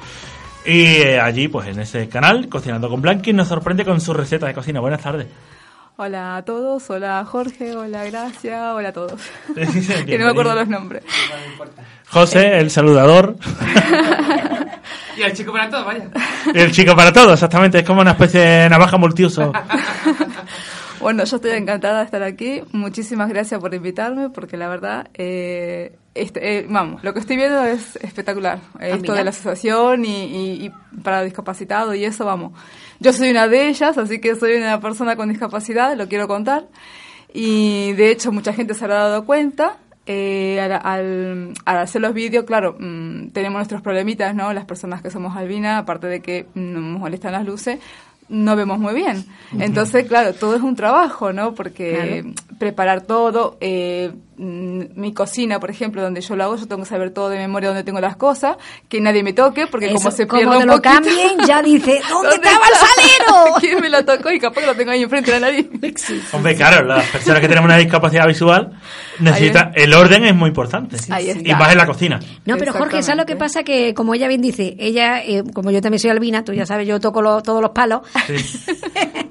Y eh, allí, pues en ese canal, Cocinando con Blanqui, nos sorprende con su receta de cocina. Buenas tardes. Hola a todos, hola Jorge, hola Gracia, hola a todos. que no me acuerdo los nombres. José, el saludador. Y el chico para todo, vaya. El chico para todo, exactamente. Es como una especie de navaja multiuso. Bueno, yo estoy encantada de estar aquí. Muchísimas gracias por invitarme, porque la verdad, eh, este, eh, vamos, lo que estoy viendo es espectacular. Esto mira. de la asociación y, y- y para discapacitados y eso, vamos. Yo soy una de ellas, así que soy una persona con discapacidad, lo quiero contar. Y de hecho, mucha gente se habrá dado cuenta. Eh, al, al- al hacer los vídeos, claro, mm, tenemos nuestros problemitas, ¿no? Las personas que somos albinas, aparte de que nos molestan las luces, no vemos muy bien. Entonces, claro, todo es un trabajo, ¿no? Porque preparar todo, eh, mi cocina, por ejemplo, donde yo lo hago, yo tengo que saber todo de memoria dónde tengo las cosas, que nadie me toque, porque como Eso, se como pierde te un lo poquito- cambien, ya dice, ¿dónde estaba el salero? ¿Quién me lo tocó? Y capaz que lo tengo ahí enfrente de la nariz. Hombre, claro, las personas que tenemos una discapacidad visual necesitan. El orden es muy importante. Ahí Y más en la cocina. No, pero Jorge, ¿sabes lo que pasa? Que como ella bien dice, ella, eh, como yo también soy albina, tú ya sabes, yo toco lo- todos los palos. Sí.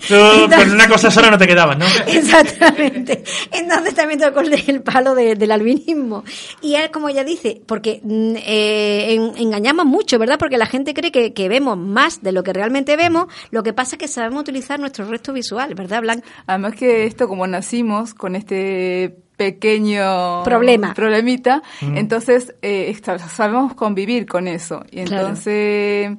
Tú con una cosa sola no te quedabas, ¿no? Exactamente. Entonces también tocó el, el palo de- del albinismo. Y es como ella dice, porque mm, eh, en- engañamos mucho, ¿verdad? Porque la gente cree que, que vemos más de lo que realmente vemos. Lo que pasa es que sabemos utilizar nuestro resto visual, ¿verdad, Blanca? Además que esto, como nacimos con este pequeño Problema. problemita, entonces eh, sabemos convivir con eso. Y Claro. entonces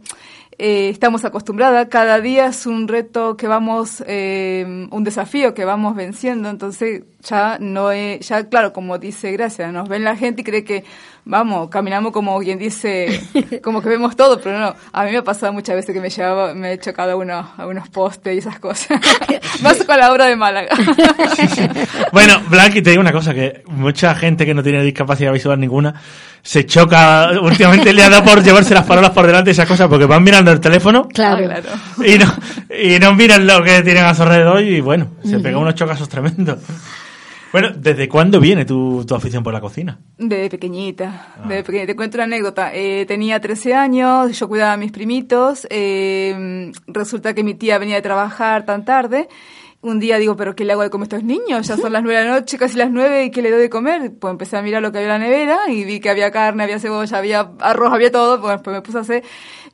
eh, estamos acostumbradas, cada día es un reto que vamos, eh, un desafío que vamos venciendo, entonces ya no es, ya claro, como dice Gracia, nos ven la gente y cree que, vamos, caminamos como quien dice, como que vemos todo, pero no, a mí me ha pasado muchas veces que me llevaba, me he chocado unos, algunos postes y esas cosas. Más con la obra de Málaga. Bueno, Blanqui, te digo una cosa, que mucha gente que no tiene discapacidad visual ninguna se choca, últimamente le ha dado por llevarse las parolas por delante y esas cosas, porque van mirando el teléfono Claro. Ah, claro. y no, y no miran lo que tienen a su alrededor y bueno, se pegan unos chocazos tremendos. Bueno, ¿desde cuándo viene tu, tu afición por la cocina? De pequeñita, de pequeñita. Te cuento una anécdota. Eh, tenía 13 años, yo cuidaba a mis primitos. eh, resulta que mi tía venía de trabajar tan tarde. Un día digo, ¿pero qué le hago de comer a estos niños? Ya son las nueve de la noche, casi las nueve, ¿y qué le doy de comer? Pues empecé a mirar lo que había en la nevera y vi que había carne, había cebolla, había arroz, había todo. Pues, pues me puse a hacer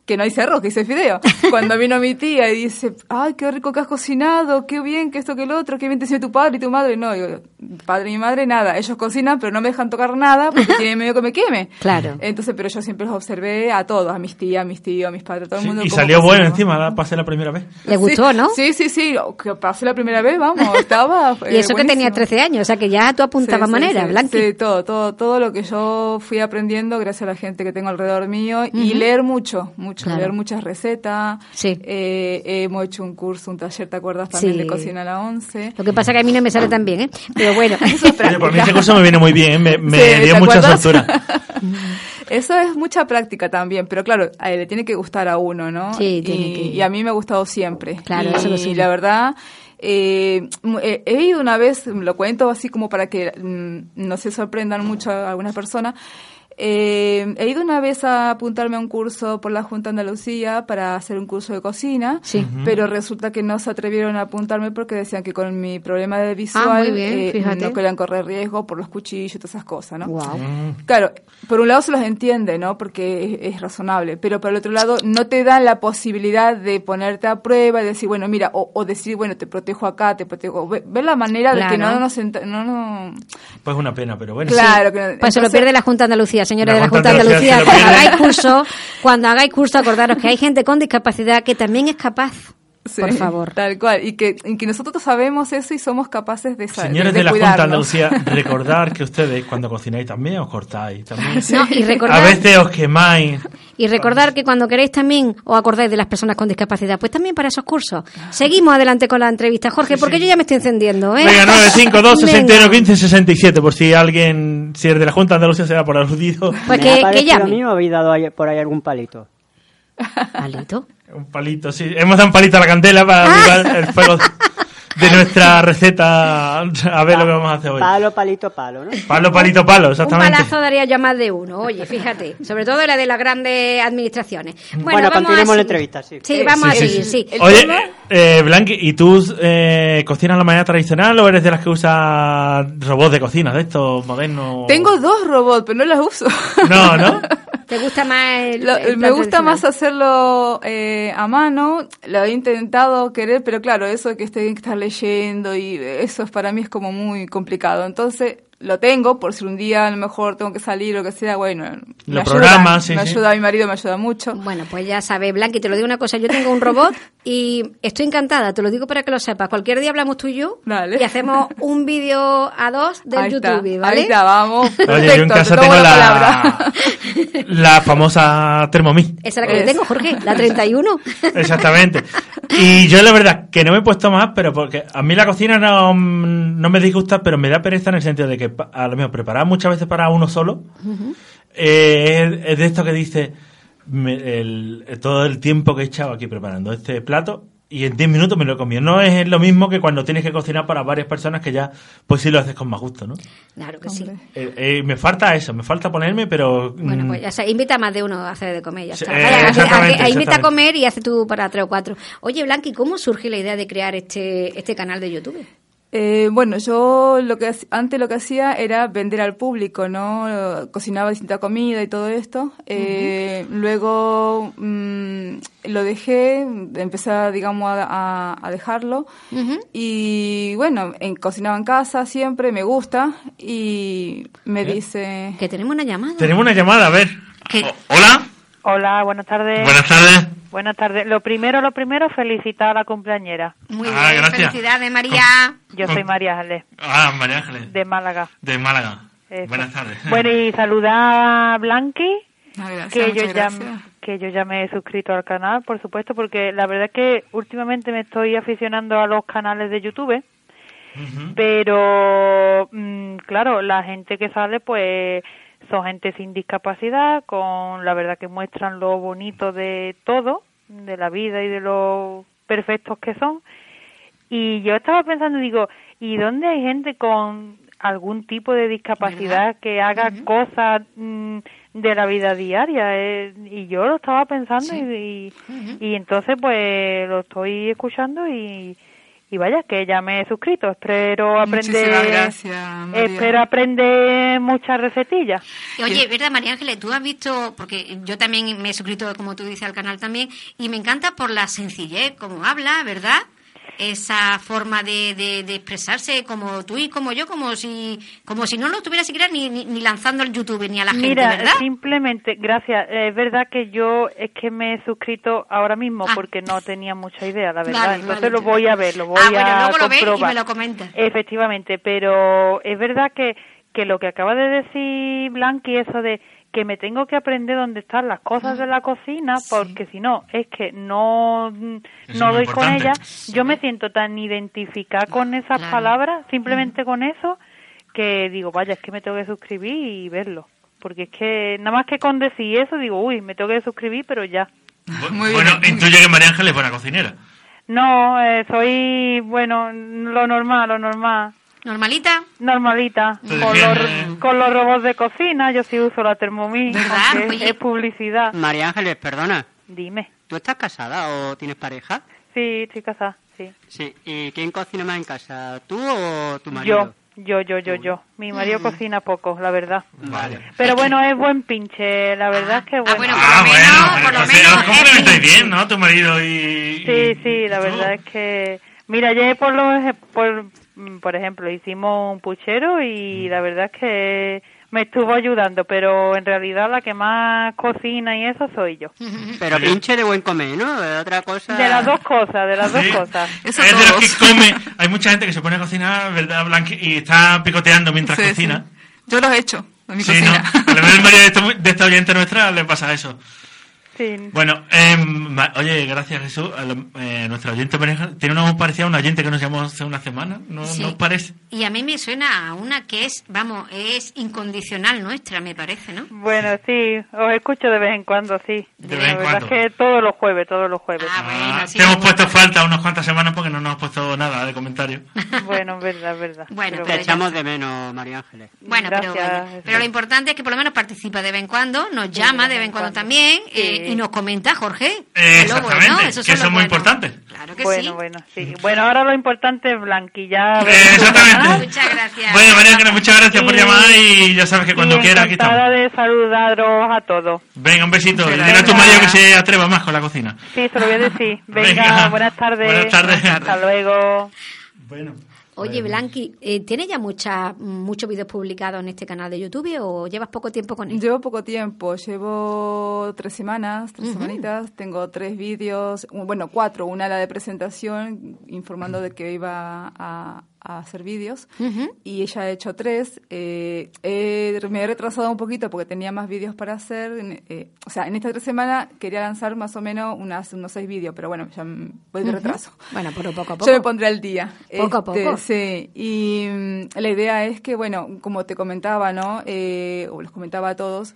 que no hice arroz, que hice fideo. Cuando vino mi tía y dice, ay, qué rico que has cocinado, qué bien, que esto, que lo otro, qué bien te enseñó tu padre y tu madre. No, yo, padre y mi madre, nada. Ellos cocinan, pero no me dejan tocar nada porque tienen medio que me queme. Claro. Entonces, pero yo siempre los observé a todos, a mis tías, a mis tíos, a mis padres, a todo el Sí, mundo. y salió bueno encima, la pasé la primera vez. Le gustó, Sí, ¿no? Sí, sí, sí. Que pasé la primera vez, vamos, estaba. Y eh, eso que tenía buenísimo. 13 años, o sea que ya tú apuntabas Sí, sí, manera, sí, Blanqui. Sí, todo, todo, todo lo que yo fui aprendiendo gracias a la gente que tengo alrededor mío y leer mucho, mucho, Claro. leer muchas recetas. Sí. Eh, hemos hecho un curso, un taller, ¿te acuerdas? También Sí. de cocina a la 11. Lo que pasa es que a mí no me sale tan bien, ¿eh? Pero bueno. Oye, por mí ese curso me viene muy bien, ¿eh? me, me Sí, dio ¿te mucha soltura. Eso es mucha práctica también, pero claro, a él le tiene que gustar a uno, ¿no? Sí, tiene y, que- y a mí me ha gustado siempre. Claro, y eso lo sé. la verdad, eh, eh, he ido una vez, lo cuento así como para que mm, no se sorprendan mucho a algunas personas. Eh, he ido una vez a apuntarme a un curso por la Junta Andalucía para hacer un curso de cocina, Sí. pero resulta que no se atrevieron a apuntarme porque decían que con mi problema de visual Ah, bien, eh, no querían correr riesgo por los cuchillos y todas esas cosas, ¿no? Guau. Claro, por un lado se los entiende, ¿no? Porque es, es razonable, pero por el otro lado no te dan la posibilidad de ponerte a prueba y decir, bueno, mira, o, o decir, bueno, te protejo acá, te protejo... Ve, ver la manera de que no nos... No, no, Pues una pena, pero bueno. Claro, que no- Pues se lo pierde la Junta Andalucía, señores de la Junta de Andalucía Cuando hagáis curso, cuando hagáis curso, acordaros que hay gente con discapacidad que también es capaz. Sí, Por favor. Tal cual. Y que, y que nosotros sabemos eso y somos capaces de saber. Señores de, la Junta de Andalucía, recordar que ustedes cuando cocináis también os cortáis. También. No, y recordar- A veces os quemáis. Y recordar que cuando queréis también os acordáis de las personas con discapacidad, pues también para esos cursos. Seguimos adelante con la entrevista, Jorge, porque yo ya me estoy encendiendo, ¿eh? Venga, 952 61 Venga. 15 67 por si alguien, si es de la Junta de Andalucía se da por aludido. Pues ¿Me que, que llame. a mí o habéis dado por ahí algún palito? Palito. Un palito, sí. Hemos dado un palito a la candela para Ah. el fuego de nuestra receta. A ver lo que vamos a hacer hoy. Palo, palito, palo, ¿no? Palo, palito, palo, Un exactamente. palazo daría ya más de uno, oye, fíjate. Sobre todo la de las grandes administraciones. Bueno, Bueno, vamos continuemos a la entrevista, sí. Sí, vamos Sí, a sí, seguir, sí. sí. Oye, eh, Blanqui, ¿y tú eh, cocinas de la manera tradicional o eres de las que usa robots de cocina, de estos modernos? Tengo dos robots, pero no las uso. No, ¿no? ¿Te gusta más el, Lo- el me gusta más hacerlo eh, a mano, lo he intentado querer, pero claro, eso de que esté que estar leyendo y eso es para mí es como muy complicado. Entonces lo tengo por si un día a lo mejor tengo que salir o que sea, bueno, me Lo ayuda, programas, sí, me sí. ayuda, mi marido me ayuda mucho. Bueno, pues ya sabes, Blanqui, te lo digo una cosa, yo tengo un robot y estoy encantada, te lo digo para que lo sepas. Cualquier día hablamos tú y yo Dale. y hacemos un vídeo a dos del Ahí está, YouTube, ¿vale? Ahí está, vamos. Oye, yo en casa te tengo la la, famosa Thermomix. Esa es la que yo tengo, Jorge, la 31. Exactamente. Y yo la verdad que no me he puesto más, pero porque a mí la cocina no, no me disgusta, pero me da pereza en el sentido de que pa- a lo mejor preparar muchas veces para uno solo eh, es, es de esto que dice me- el- todo el tiempo que he echado aquí preparando este plato y en 10 minutos me lo he comido. No es lo mismo que cuando tienes que cocinar para varias personas que ya pues sí lo haces con más gusto, ¿no? Claro que sí. Eh, eh, me falta eso, me falta ponerme, pero... Bueno, mm, pues ya sabes, invita a más de uno a hacer de comer, ya está. eh, Vaya, a que- a que- a- invita a comer y hace tú para tres o cuatro. Oye, Blanqui, ¿cómo surge la idea de crear este, este canal de YouTube? Eh, bueno, yo lo que antes lo que hacía era vender al público, ¿no? Cocinaba distinta comida y todo esto. Eh, Luego mm, lo dejé, empecé, digamos, a, a- a dejarlo. Y bueno, en, cocinaba en casa siempre, me gusta. Y me ¿Eh? dice... Que tenemos una llamada. Tenemos una llamada, a ver. ¿Qué? Hola, Hola, buenas tardes. buenas tardes. Buenas tardes. Lo primero, lo primero, felicitar a la cumpleañera. Muy Ah, bien, gracias. felicidades, María. Yo soy María Ángeles, Ah, María Ángeles, de Málaga. de Málaga. Eso. Buenas tardes. Bueno, y saludar a Blanqui, Ah, gracias, que yo, ya, que yo ya me he suscrito al canal, por supuesto, porque la verdad es que últimamente me estoy aficionando a los canales de YouTube, pero mm, claro, la gente que sale pues son gente sin discapacidad, con la verdad que muestran lo bonito de todo, de la vida y de lo perfectos que son. Y yo estaba pensando, digo, ¿y dónde hay gente con algún tipo de discapacidad que haga cosas mm, de la vida diaria? Eh, y yo lo estaba pensando y, y, y entonces pues lo estoy escuchando y, y vaya, que ya me he suscrito. Espero aprender. Gracias. Espero aprender muchas recetillas. Oye, ¿verdad, María Ángeles? Tú has visto, porque yo también me he suscrito, como tú dices, al canal también, y me encanta por la sencillez, como habla, ¿verdad? Esa forma de, de, de expresarse como tú y como yo, como si como si no lo estuviera siquiera ni, ni, ni lanzando al YouTube ni a la gente, Mira, ¿verdad? simplemente, gracias. Es verdad que yo es que me he suscrito ahora mismo Ah. porque no tenía mucha idea, la verdad. Vale, Entonces vale. lo voy a ver, lo voy ah, bueno, a luego lo ves y me lo comentas. Efectivamente, pero es verdad que, que lo que acaba de decir Blanqui, eso de que me tengo que aprender dónde están las cosas de la cocina, porque si no, es que no, Eso no doy con ellas. Yo me siento tan identificada con esas Claro. palabras, simplemente con eso, que digo, vaya, es que me tengo que suscribir y verlo. Porque es que nada más que con decir eso, digo, uy, me tengo que suscribir, pero ya. Muy bueno, bien. intuye que María Ángeles es buena cocinera. No, eh, soy, bueno, lo normal, lo normal. ¿Normalita? Normalita, Te con los, con los robots de cocina, yo sí uso la Thermomix, ¿Verdad? Oye. es publicidad. María Ángeles, perdona. Dime. ¿Tú estás casada o tienes pareja? Sí, estoy casada, sí. Sí. ¿Y quién cocina más en casa? ¿Tú o tu marido? Yo, yo, yo, yo, yo. Mi marido Mm. cocina poco, la verdad. Vale. Pero bueno, es buen pinche, la verdad es que bueno. bueno, Ah, lo bueno, menos- pero por lo entonces menos os complementáis es bien, ¿no? Tu marido y... Sí, sí, la tú. verdad es que... Mira, ayer por, lo, ej- por, por ejemplo hicimos un puchero Mm. y la verdad es que me estuvo ayudando, pero en realidad la que más cocina y eso soy yo. Pero pinche de buen comer, ¿no? De otra cosa... De las dos cosas, de las Sí. dos cosas. Eso es de los que come. Hay mucha gente que se pone a cocinar, ¿verdad, Blanqui? Y está picoteando mientras Sí, cocina. sí. Yo los he hecho en mi Sí, ¿no? cocina. María de, esta- de esta oyente nuestra le pasa eso. Sí. Bueno, ma- oye, gracias Jesús. A la- eh, nuestra oyente tiene una voz parecida a una oyente que nos llamó hace una semana. ¿No, Sí. ¿no os parece? Y a mí me suena a una que es, vamos, es incondicional nuestra, me parece, ¿no? Bueno, sí, os escucho de vez en cuando, sí. De vez en la verdad cuando. es que todos los jueves, todos los jueves. Ah, bueno, Ah, sí. te hemos puesto falta unas cuantas semanas porque no nos has puesto nada de comentario. Bueno, es verdad, es verdad. Bueno, Pero Te pero echamos de menos, María Ángeles. Bueno, pero, Gracias, bueno. pero lo importante es que por lo menos participa de vez en cuando, nos llama de vez en cuando también eh, Sí. y nos comenta, Jorge. Lo bueno, exactamente, eso que es eso es muy bueno. importante. Claro que bueno, sí. bueno, sí. Bueno, ahora lo importante es blanquillar. Eh, exactamente. Muchas gracias. Bueno, María muchas gracias por llamar y ya sabes que cuando quieras aquí estamos. de saludaros a todos. Venga, un besito. Dile a tu marido que se atreva más con la cocina. Sí, se lo voy a decir. Venga, Venga. buenas tardes. Buenas tardes. Hasta luego. Bueno. Oye, Blanqui, eh, ¿tienes ya mucha, muchos vídeos publicados en este canal de YouTube o llevas poco tiempo con él? Llevo poco tiempo, llevo tres semanas, tres semanitas, tengo tres vídeos, bueno, cuatro, una la de presentación informando de que iba a, a hacer vídeos y ella ha hecho tres. Eh, me he retrasado un poquito porque tenía más vídeos para hacer, eh, o sea, en estas tres semanas quería lanzar más o menos unas, unos seis vídeos, pero bueno, ya voy de retraso. Bueno, pero poco a poco. Yo me pondré al día. Poco a poco. Sí, y mm, la idea es que, bueno, como te comentaba, ¿no? Eh, o les comentaba a todos,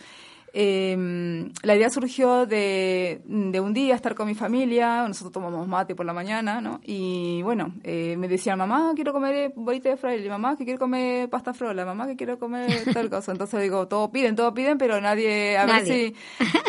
eh, la idea surgió de, de un día estar con mi familia, nosotros tomamos mate por la mañana, ¿no? Y bueno, eh, me decían, mamá, quiero comer bolita de fraile, mamá, que quiero comer pasta frola, mamá, que quiero comer tal cosa. Entonces digo, todos piden, todos piden, pero nadie, a Nadie. ver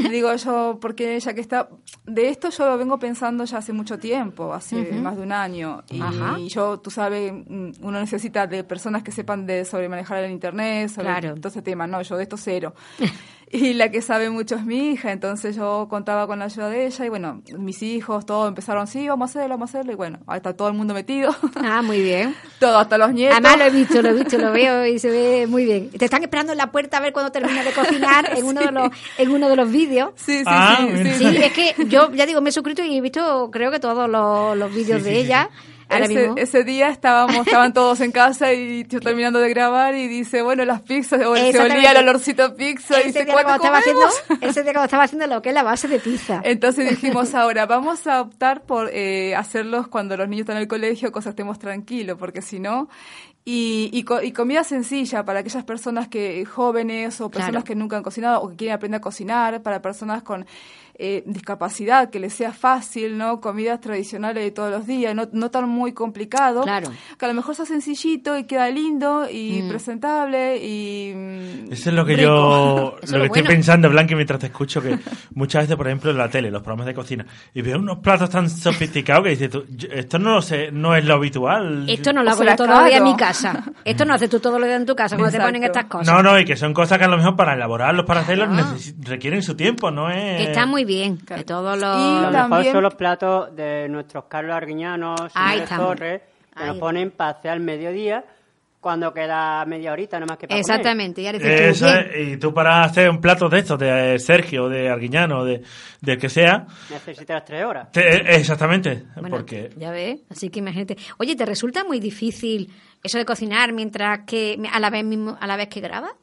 si, digo yo, porque ya que está, de esto yo lo vengo pensando ya hace mucho tiempo, hace Ujú. más de un año, y Ajá. yo, tú sabes, mm, uno necesita de personas que sepan de sobre manejar el internet, sobre Claro. todo ese tema, no, yo de esto cero. Y la que sabe mucho es mi hija, entonces yo contaba con la ayuda de ella y bueno, mis hijos, todos empezaron, sí, vamos a hacerlo, vamos a hacerlo y bueno, ahí está todo el mundo metido, Ah, muy bien. todo, hasta los nietos. Además lo he visto, lo he visto, lo veo y se ve muy bien. Te están esperando en la puerta a ver cuando termina de cocinar en uno de los en uno de los vídeos. Sí, sí, Ah, sí, sí, Sí, sí. es que yo ya digo, me he suscrito y he visto creo que todos los, los vídeos Sí, de sí, sí, ella. Ahora ese, mismo. ese día estábamos, estaban todos en casa y yo terminando de grabar y dice, bueno, las pizzas, o se olía el olorcito a pizza y ese, dice, ¿cuándo cuando estaba haciendo, ese día cuando estaba haciendo lo que es la base de pizza. Entonces dijimos ahora, vamos a optar por eh, hacerlos cuando los niños están en el colegio, cosas estemos tranquilos, porque si no... Y, y, y comida sencilla para aquellas personas que jóvenes o personas Claro. que nunca han cocinado o que quieren aprender a cocinar, para personas con eh, discapacidad, que les sea fácil, ¿no? Comidas tradicionales de todos los días, no, no tan muy complicado. Claro. Que a lo mejor sea sencillito y queda lindo y Mm. presentable y... mm, Eso es lo que rico. yo lo lo que estoy bueno. pensando, Blanqui, mientras te escucho, que muchas veces, por ejemplo, en la tele, los programas de cocina, y veo unos platos tan sofisticados que dices tú, "Yo- esto no lo sé, no es lo habitual. Esto no lo hago yo todos los días en mi casa. Esto no haces tú todos los días en tu casa cuando te Exacto. ponen estas cosas. No, no, y que son cosas que a lo mejor para elaborarlos, para hacerlos, necesi- requieren su tiempo, no es... Que está muy bien. Que Claro. todos Y los... Lo mejor también- son los platos de nuestros Carlos Arguiñanos, estamos. Torres, que Ahí. nos ponen para hacer al mediodía cuando queda media horita nada más que para comer. Exactamente, ya dices tú, Eso bien. es, y tú para hacer un plato de estos, de Sergio, de Arguiñano, de, del que sea, Necesitas tres horas. te- exactamente, Bueno, porque... ya ves, así que imagínate. Oye, ¿te resulta muy difícil eso de cocinar mientras que a la vez mismo, a la vez que grabas?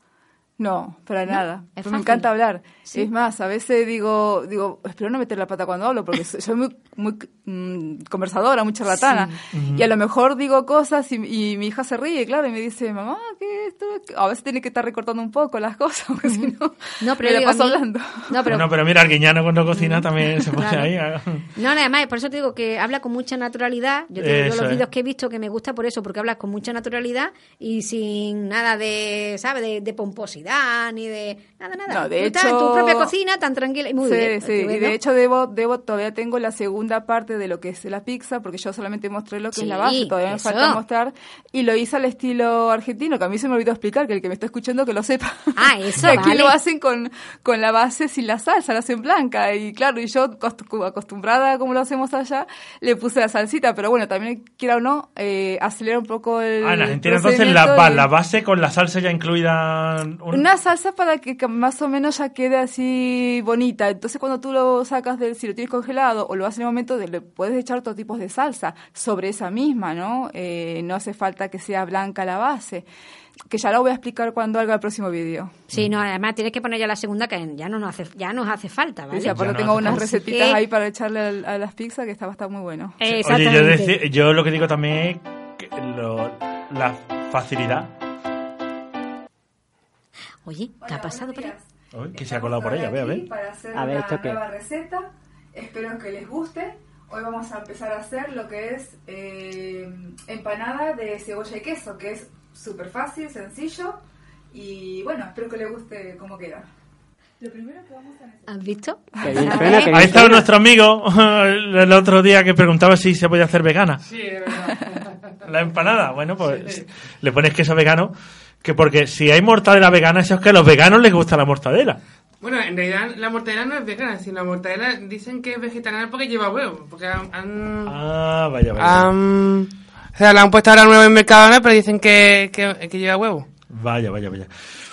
No, para nada. es me encanta hablar. Sí. Es más, a veces digo, digo, espero no meter la pata cuando hablo, porque soy muy, muy mm, conversadora, muy charlatana. Y a lo mejor digo cosas y, y mi hija se ríe, claro, y me dice, mamá, ¿qué esto? A veces tiene que estar recortando un poco las cosas, porque si no, No, pero me la paso mí- hablando. No, pero, Bueno, pero mira, el guiñano cuando cocina también se pone Claro. ahí. a- No, nada más, por eso te digo que habla con mucha naturalidad. Yo te digo, yo Eso los es. vídeos que he visto que me gusta por eso, porque hablas con mucha naturalidad y sin nada de, ¿sabes? De, de pomposidad ni de nada, nada. No, de Tú estás en tu propia cocina tan tranquila y muy sí, bien. sí, ¿tú y de no? hecho debo, debo, todavía tengo la segunda parte de lo que es la pizza, porque yo solamente mostré lo que Sí, es la base, todavía me falta mostrar, y lo hice al estilo argentino, que a mí se me olvidó explicar, que el que me está escuchando que lo sepa. Ah, eso, aquí vale. lo hacen con, con la base sin la salsa, la hacen blanca, y claro, y yo costu- acostumbrada como lo hacemos allá, le puse la salsita, pero bueno, también quiera o no, eh, acelera un poco el Ah, en Argentina entonces la, y- la base con la salsa ya incluida. un- una salsa para que más o menos ya quede así bonita. Entonces cuando tú lo sacas del, si lo tienes congelado o lo haces en el momento, de, le puedes echar otros tipos de salsa sobre esa misma, ¿no? Eh, no hace falta que sea blanca la base. Que ya lo voy a explicar cuando haga el próximo vídeo. Sí, no, además tienes que poner ya la segunda que ya no nos hace, ya nos hace falta, ¿vale? O sea, porque no tengo unas recetitas que- ahí para echarle al- a las pizzas que está, va a estar muy bueno. Oye, yo, deci- yo lo que digo también es que lo- la facilidad. Oye, ¿qué ha pasado por ahí? Se ha colado por ella, ve, a ver. Para hacer A ver, una ¿esto qué? nueva receta. Espero que les guste. Hoy vamos a empezar a hacer lo que es eh, empanada de cebolla y queso, que es súper fácil, sencillo. Y bueno, espero que les guste cómo queda. Lo primero que vamos a necesitar... ¿Has visto? Qué qué Ahí estaba nuestro amigo el otro día que preguntaba si se podía hacer vegana. Sí, de verdad. La empanada, bueno, pues le pones queso vegano, que porque si hay mortadela vegana, eso es que a los veganos les gusta la mortadela. Bueno, en realidad la mortadela no es vegana, sino la mortadela dicen que es vegetariana porque lleva huevo. Porque han. han- Ah, vaya, vaya. o sea, la han puesto ahora nuevo en Mercadona, pero dicen que, que, que lleva huevo. Vaya, vaya, vaya.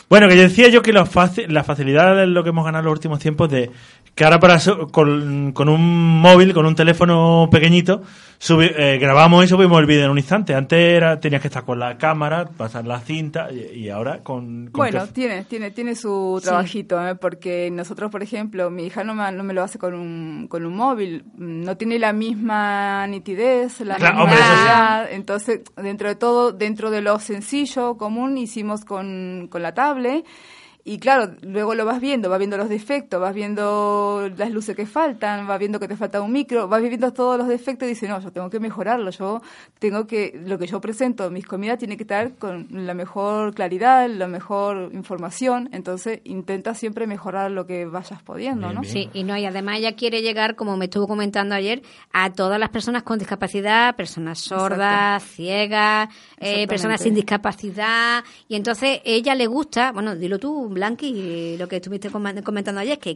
Bueno, que yo decía yo que la, faci- la facilidad de lo que hemos ganado en los últimos tiempos de que ahora para su- con, con un móvil, con un teléfono pequeñito, subi- eh, grabamos y subimos el vídeo en un instante. Antes era, tenías que estar con la cámara, pasar la cinta y, y ahora con... con Bueno, que- tiene, tiene, tiene su Sí. trabajito, ¿eh? porque nosotros, por ejemplo, mi hija no me, no me lo hace con un, con un móvil, no tiene la misma nitidez, la Claro, misma hombre, sí. entonces, dentro de todo, dentro de lo sencillo, común, hicimos con, con la tablet, y claro, luego lo vas viendo, vas viendo los defectos, vas viendo las luces que faltan, vas viendo que te falta un micro, vas viendo todos los defectos y dices, no, yo tengo que mejorarlo, yo tengo que, lo que yo presento, mis comidas tiene que estar con la mejor claridad, la mejor información, entonces intenta siempre mejorar lo que vayas pudiendo, ¿no? bien. Sí, y no, y además ella quiere llegar, como me estuvo comentando ayer, a todas las personas con discapacidad, personas sordas, ciegas, eh, personas sin discapacidad, y entonces ella le gusta, bueno, dilo tú, Blanqui, lo que estuviste comen- comentando ayer, que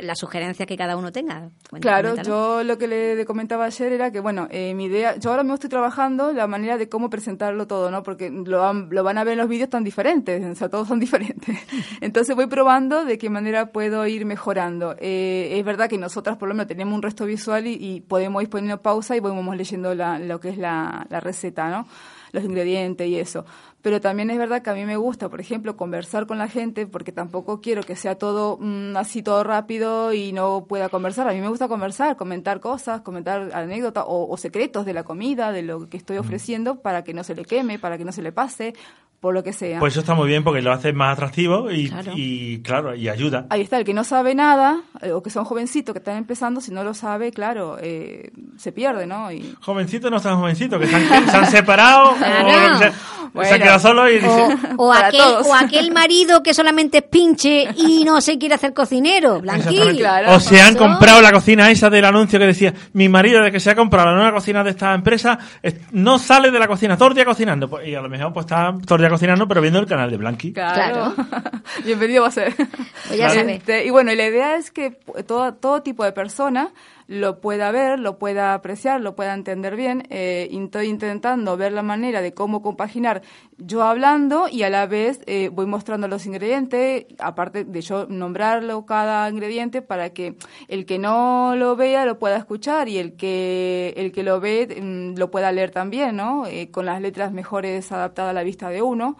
las sugerencias que cada uno tenga. Claro, coméntalo. yo lo que le, comentaba ayer era que, bueno, eh, mi idea, yo ahora mismo estoy trabajando la manera de cómo presentarlo todo, ¿no? Porque lo, van- lo van a ver en los vídeos tan diferentes, o sea, todos son diferentes. Entonces voy probando de qué manera puedo ir mejorando. Eh, es verdad que nosotras por lo menos tenemos un resto visual y, y podemos ir poniendo pausa y vamos leyendo la- lo que es la, la receta, ¿no? Los ingredientes y eso. Pero también es verdad que a mí me gusta, por ejemplo, conversar con la gente, porque tampoco quiero que sea todo mm, así todo rápido y no pueda conversar. A mí me gusta conversar, comentar cosas, comentar anécdotas o, o secretos de la comida, de lo que Mm. estoy ofreciendo, para que no se le queme, para que no se le pase, por lo que sea. Pues eso está muy bien porque lo hace más atractivo y Claro. y, claro, y ayuda. Ahí está, el que no sabe nada, eh, o que son jovencitos que están empezando, si no lo sabe, claro, eh, se pierde, ¿no? Y, Jovencito no tan jovencito, que se han, se han separado Claro. o se, Bueno. han quedado solos y dicen... O, aquel, o aquel marido que solamente es pinche y no se quiere hacer cocinero, Blanqui. Exactamente. Claro. O se han Eso. comprado la cocina esa del anuncio que decía, mi marido de que se ha comprado la nueva cocina de esta empresa, es- no sale de la cocina, todo el día cocinando. Pues, y a lo mejor pues está todo el día cocinando, pero viendo el canal de Blanqui. Claro. Bienvenido va a ser. Pues ya. Este, y bueno, y la idea es que todo, todo tipo de persona lo pueda ver, lo pueda apreciar, lo pueda entender bien. Eh, estoy intentando ver la manera de cómo compaginar yo hablando y a la vez eh, voy mostrando los ingredientes, aparte de yo nombrarlo cada ingrediente para que el que no lo vea lo pueda escuchar y el que el que lo ve mm, lo pueda leer también, ¿no? Eh, con las letras mejores adaptadas a la vista de uno.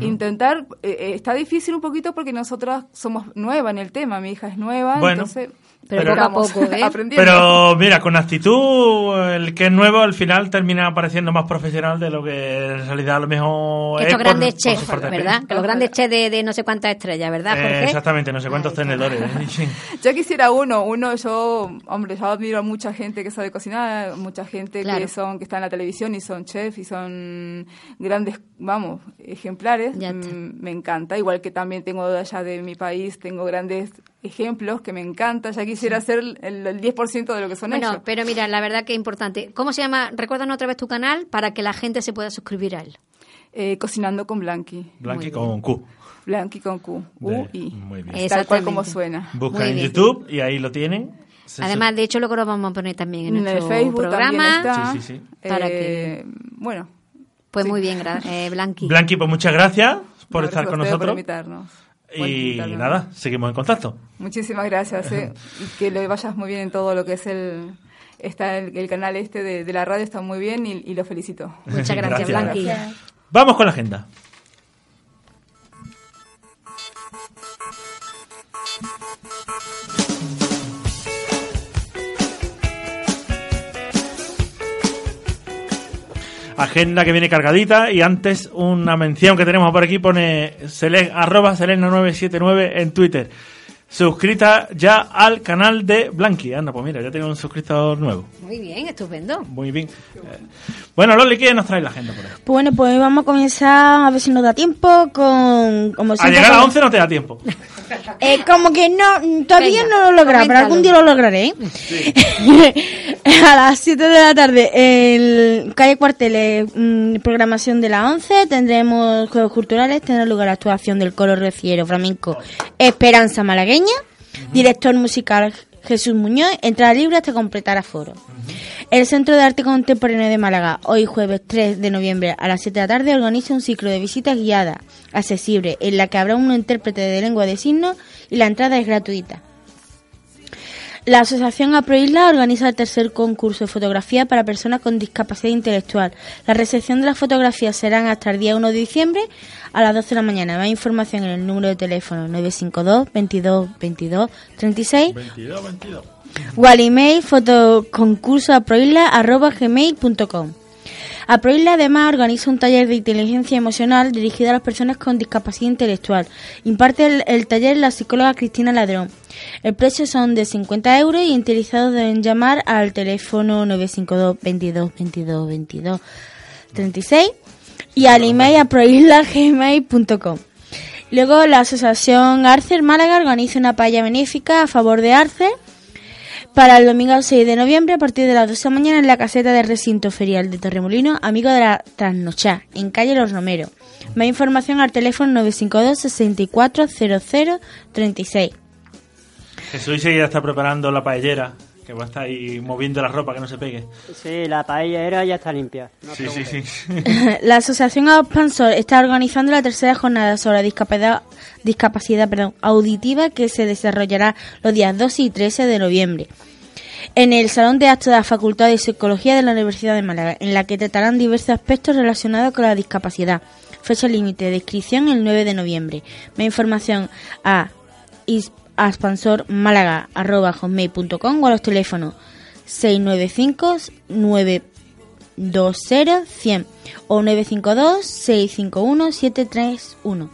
Intentar, eh, eh, está difícil un poquito porque nosotras somos nuevas en el tema, mi hija es nueva, Bueno, entonces... pero poco a poco, ¿eh? aprendiendo. Pero mira, con actitud, el que es nuevo al final termina pareciendo más profesional de lo que en realidad a lo mejor es Estos por- grandes por chefs, ¿verdad? Que los grandes chefs de, de no sé cuántas estrellas, ¿verdad, Eh, exactamente, no sé cuántos tenedores. Sí. Ya quisiera uno, uno yo, hombre, yo admiro a mucha gente que sabe cocinar, mucha gente Claro. que son que está en la televisión y son chefs y son grandes, vamos, ejemplares. Mm, me encanta, igual que también tengo de allá de mi país, tengo grandes ejemplos que me encanta, ya quisiera ser el, el 10% de lo que son Bueno, ellos. pero mira, la verdad que es importante. ¿Cómo se llama? Recuérdanos otra vez tu canal para que la gente se pueda suscribir a él. Eh, cocinando con Blanqui. Blanqui con Q. Blanqui con Q. U y. Muy bien. Tal cual como suena. Busca en. YouTube y ahí lo tienen. Se- Además, de hecho, luego lo vamos a poner también en En nuestro el Facebook programa. está. Sí, sí, sí. Para Eh, que... Bueno. Pues sí. muy bien, gra- eh, Blanqui. Blanqui, pues muchas gracias por Gracias estar con nosotros. invitarnos. Por Y nada, seguimos en contacto. Muchísimas gracias. eh, y que le vayas muy bien en todo lo que es el. Está el, el canal este de, de la radio, está muy bien y, y lo felicito. Muchas gracias, Blanqui. Vamos con la agenda. Agenda que viene cargadita y antes una mención que tenemos por aquí pone sele- arroba selena979 en Twitter. Suscrita ya al canal de Blanqui. Anda, pues mira, ya tengo un suscriptor nuevo. Muy bien, estupendo. Muy bien. Eh, Bueno, Loli, ¿qué nos trae la agenda por ahí? Pues bueno, pues vamos a comenzar a ver si nos da tiempo con... Como A llegar a con- 11 no te da tiempo. Eh, como que no, todavía Venga, no lo he logrado, pero algún día lo lograré. ¿eh? a las 7 de la tarde, en calle Cuarteles, mm, programación de las 11, tendremos juegos culturales, tendrá lugar la actuación del coro reciero flamenco Esperanza Malagueña, director musical Jesús Muñoz, entrada libre hasta completar aforo. El Centro de Arte Contemporáneo de Málaga, hoy jueves 3 de noviembre a las 7 de la tarde, organiza un ciclo de visitas guiadas, accesible, en la que habrá un intérprete de lengua de signos y la entrada es gratuita. La Asociación Aproisla organiza el tercer concurso de fotografía para personas con discapacidad intelectual. La recepción de las fotografías serán hasta el día 1 de diciembre a las 12 de la mañana. Más información en el número de teléfono 952 22 22 36 22, 22. o al email fotoconcursoaproisla.gmail.com Aproisla además organiza un taller de inteligencia emocional dirigido a las personas con discapacidad intelectual. Imparte el, taller la psicóloga Cristina Ladrón. El precio son de 50 euros y interesados deben llamar al teléfono 952 22 22 22 36 y al email aproisla.gmail.com. Luego la asociación Arcer Málaga organiza una paella benéfica a favor de Arcer para el domingo 6 de noviembre a partir de las 12 de la mañana en la caseta del recinto ferial de Torremolino, amigo de la Trasnochá, en calle Los Romeros. Más información al teléfono 952 64 00 36. Jesús seguirá está preparando la paellera, que va a estar ahí moviendo la ropa que no se pegue. Sí, la paellera ya está limpia. No Sí, sí, sí. La Asociación Expansor está organizando la tercera jornada sobre discapacidad, discapacidad perdón, auditiva que se desarrollará los días 12 y 13 de noviembre en el Salón de Actos de la Facultad de Psicología de la Universidad de Málaga, en la que tratarán diversos aspectos relacionados con la discapacidad. Fecha límite de inscripción el 9 de noviembre. Más información a is- aspansormálaga.com o a los teléfonos 695 920 100 o 952 651 731.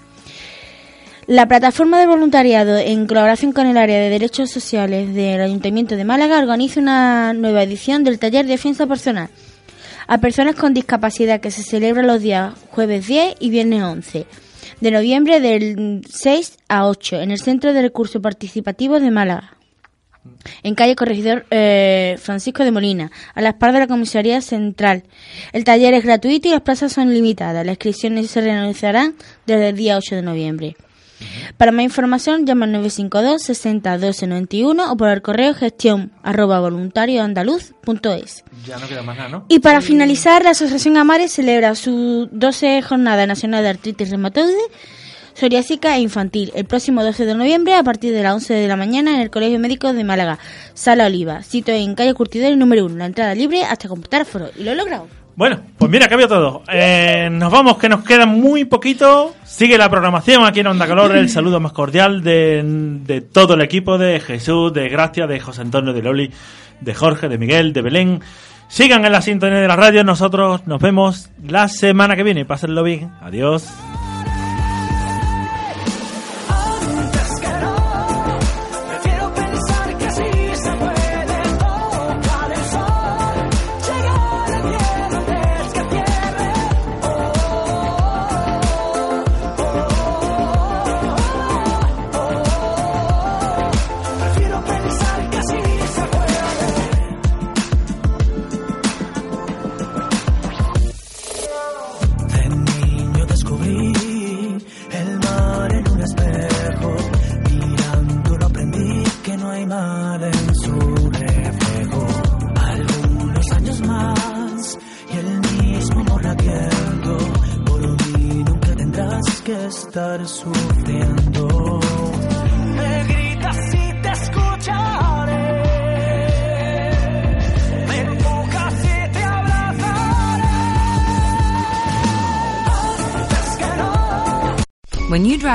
La plataforma de voluntariado, en colaboración con el área de derechos sociales del Ayuntamiento de Málaga, organiza una nueva edición del taller Defensa Personal a personas con discapacidad que se celebra los días jueves 10 y viernes 11 de noviembre del 6 a 8 en el Centro de Recursos Participativos de Málaga. En calle Corregidor eh, Francisco de Molina, a la espalda de la Comisaría Central. El taller es gratuito y las plazas son limitadas. Las inscripciones se realizarán desde el día 8 de noviembre. Para más información, llama al 952 60 12 91 o por el correo gestión arroba voluntarioandaluz.es. Ya no queda más nada, ¿no? Y para finalizar, la Asociación Amares celebra su 12 Jornada Nacional de Artritis Reumatoide, Psoriásica e Infantil el próximo 12 de noviembre a partir de las 11 de la mañana en el Colegio Médico de Málaga, Sala Oliva, sitio en calle Curtidor número 1, la entrada libre hasta completar foro. Y lo he logrado. Bueno, pues mira, cambia todo. Eh, nos vamos, que nos queda muy poquito. Sigue la programación aquí en Onda Color. El saludo más cordial de, de todo el equipo de Jesús, de Gracia, de José Antonio, de Loli, de Jorge, de Miguel, de Belén. Sigan en la sintonía de la radio. Nosotros nos vemos la semana que viene. Pásenlo bien. Adiós.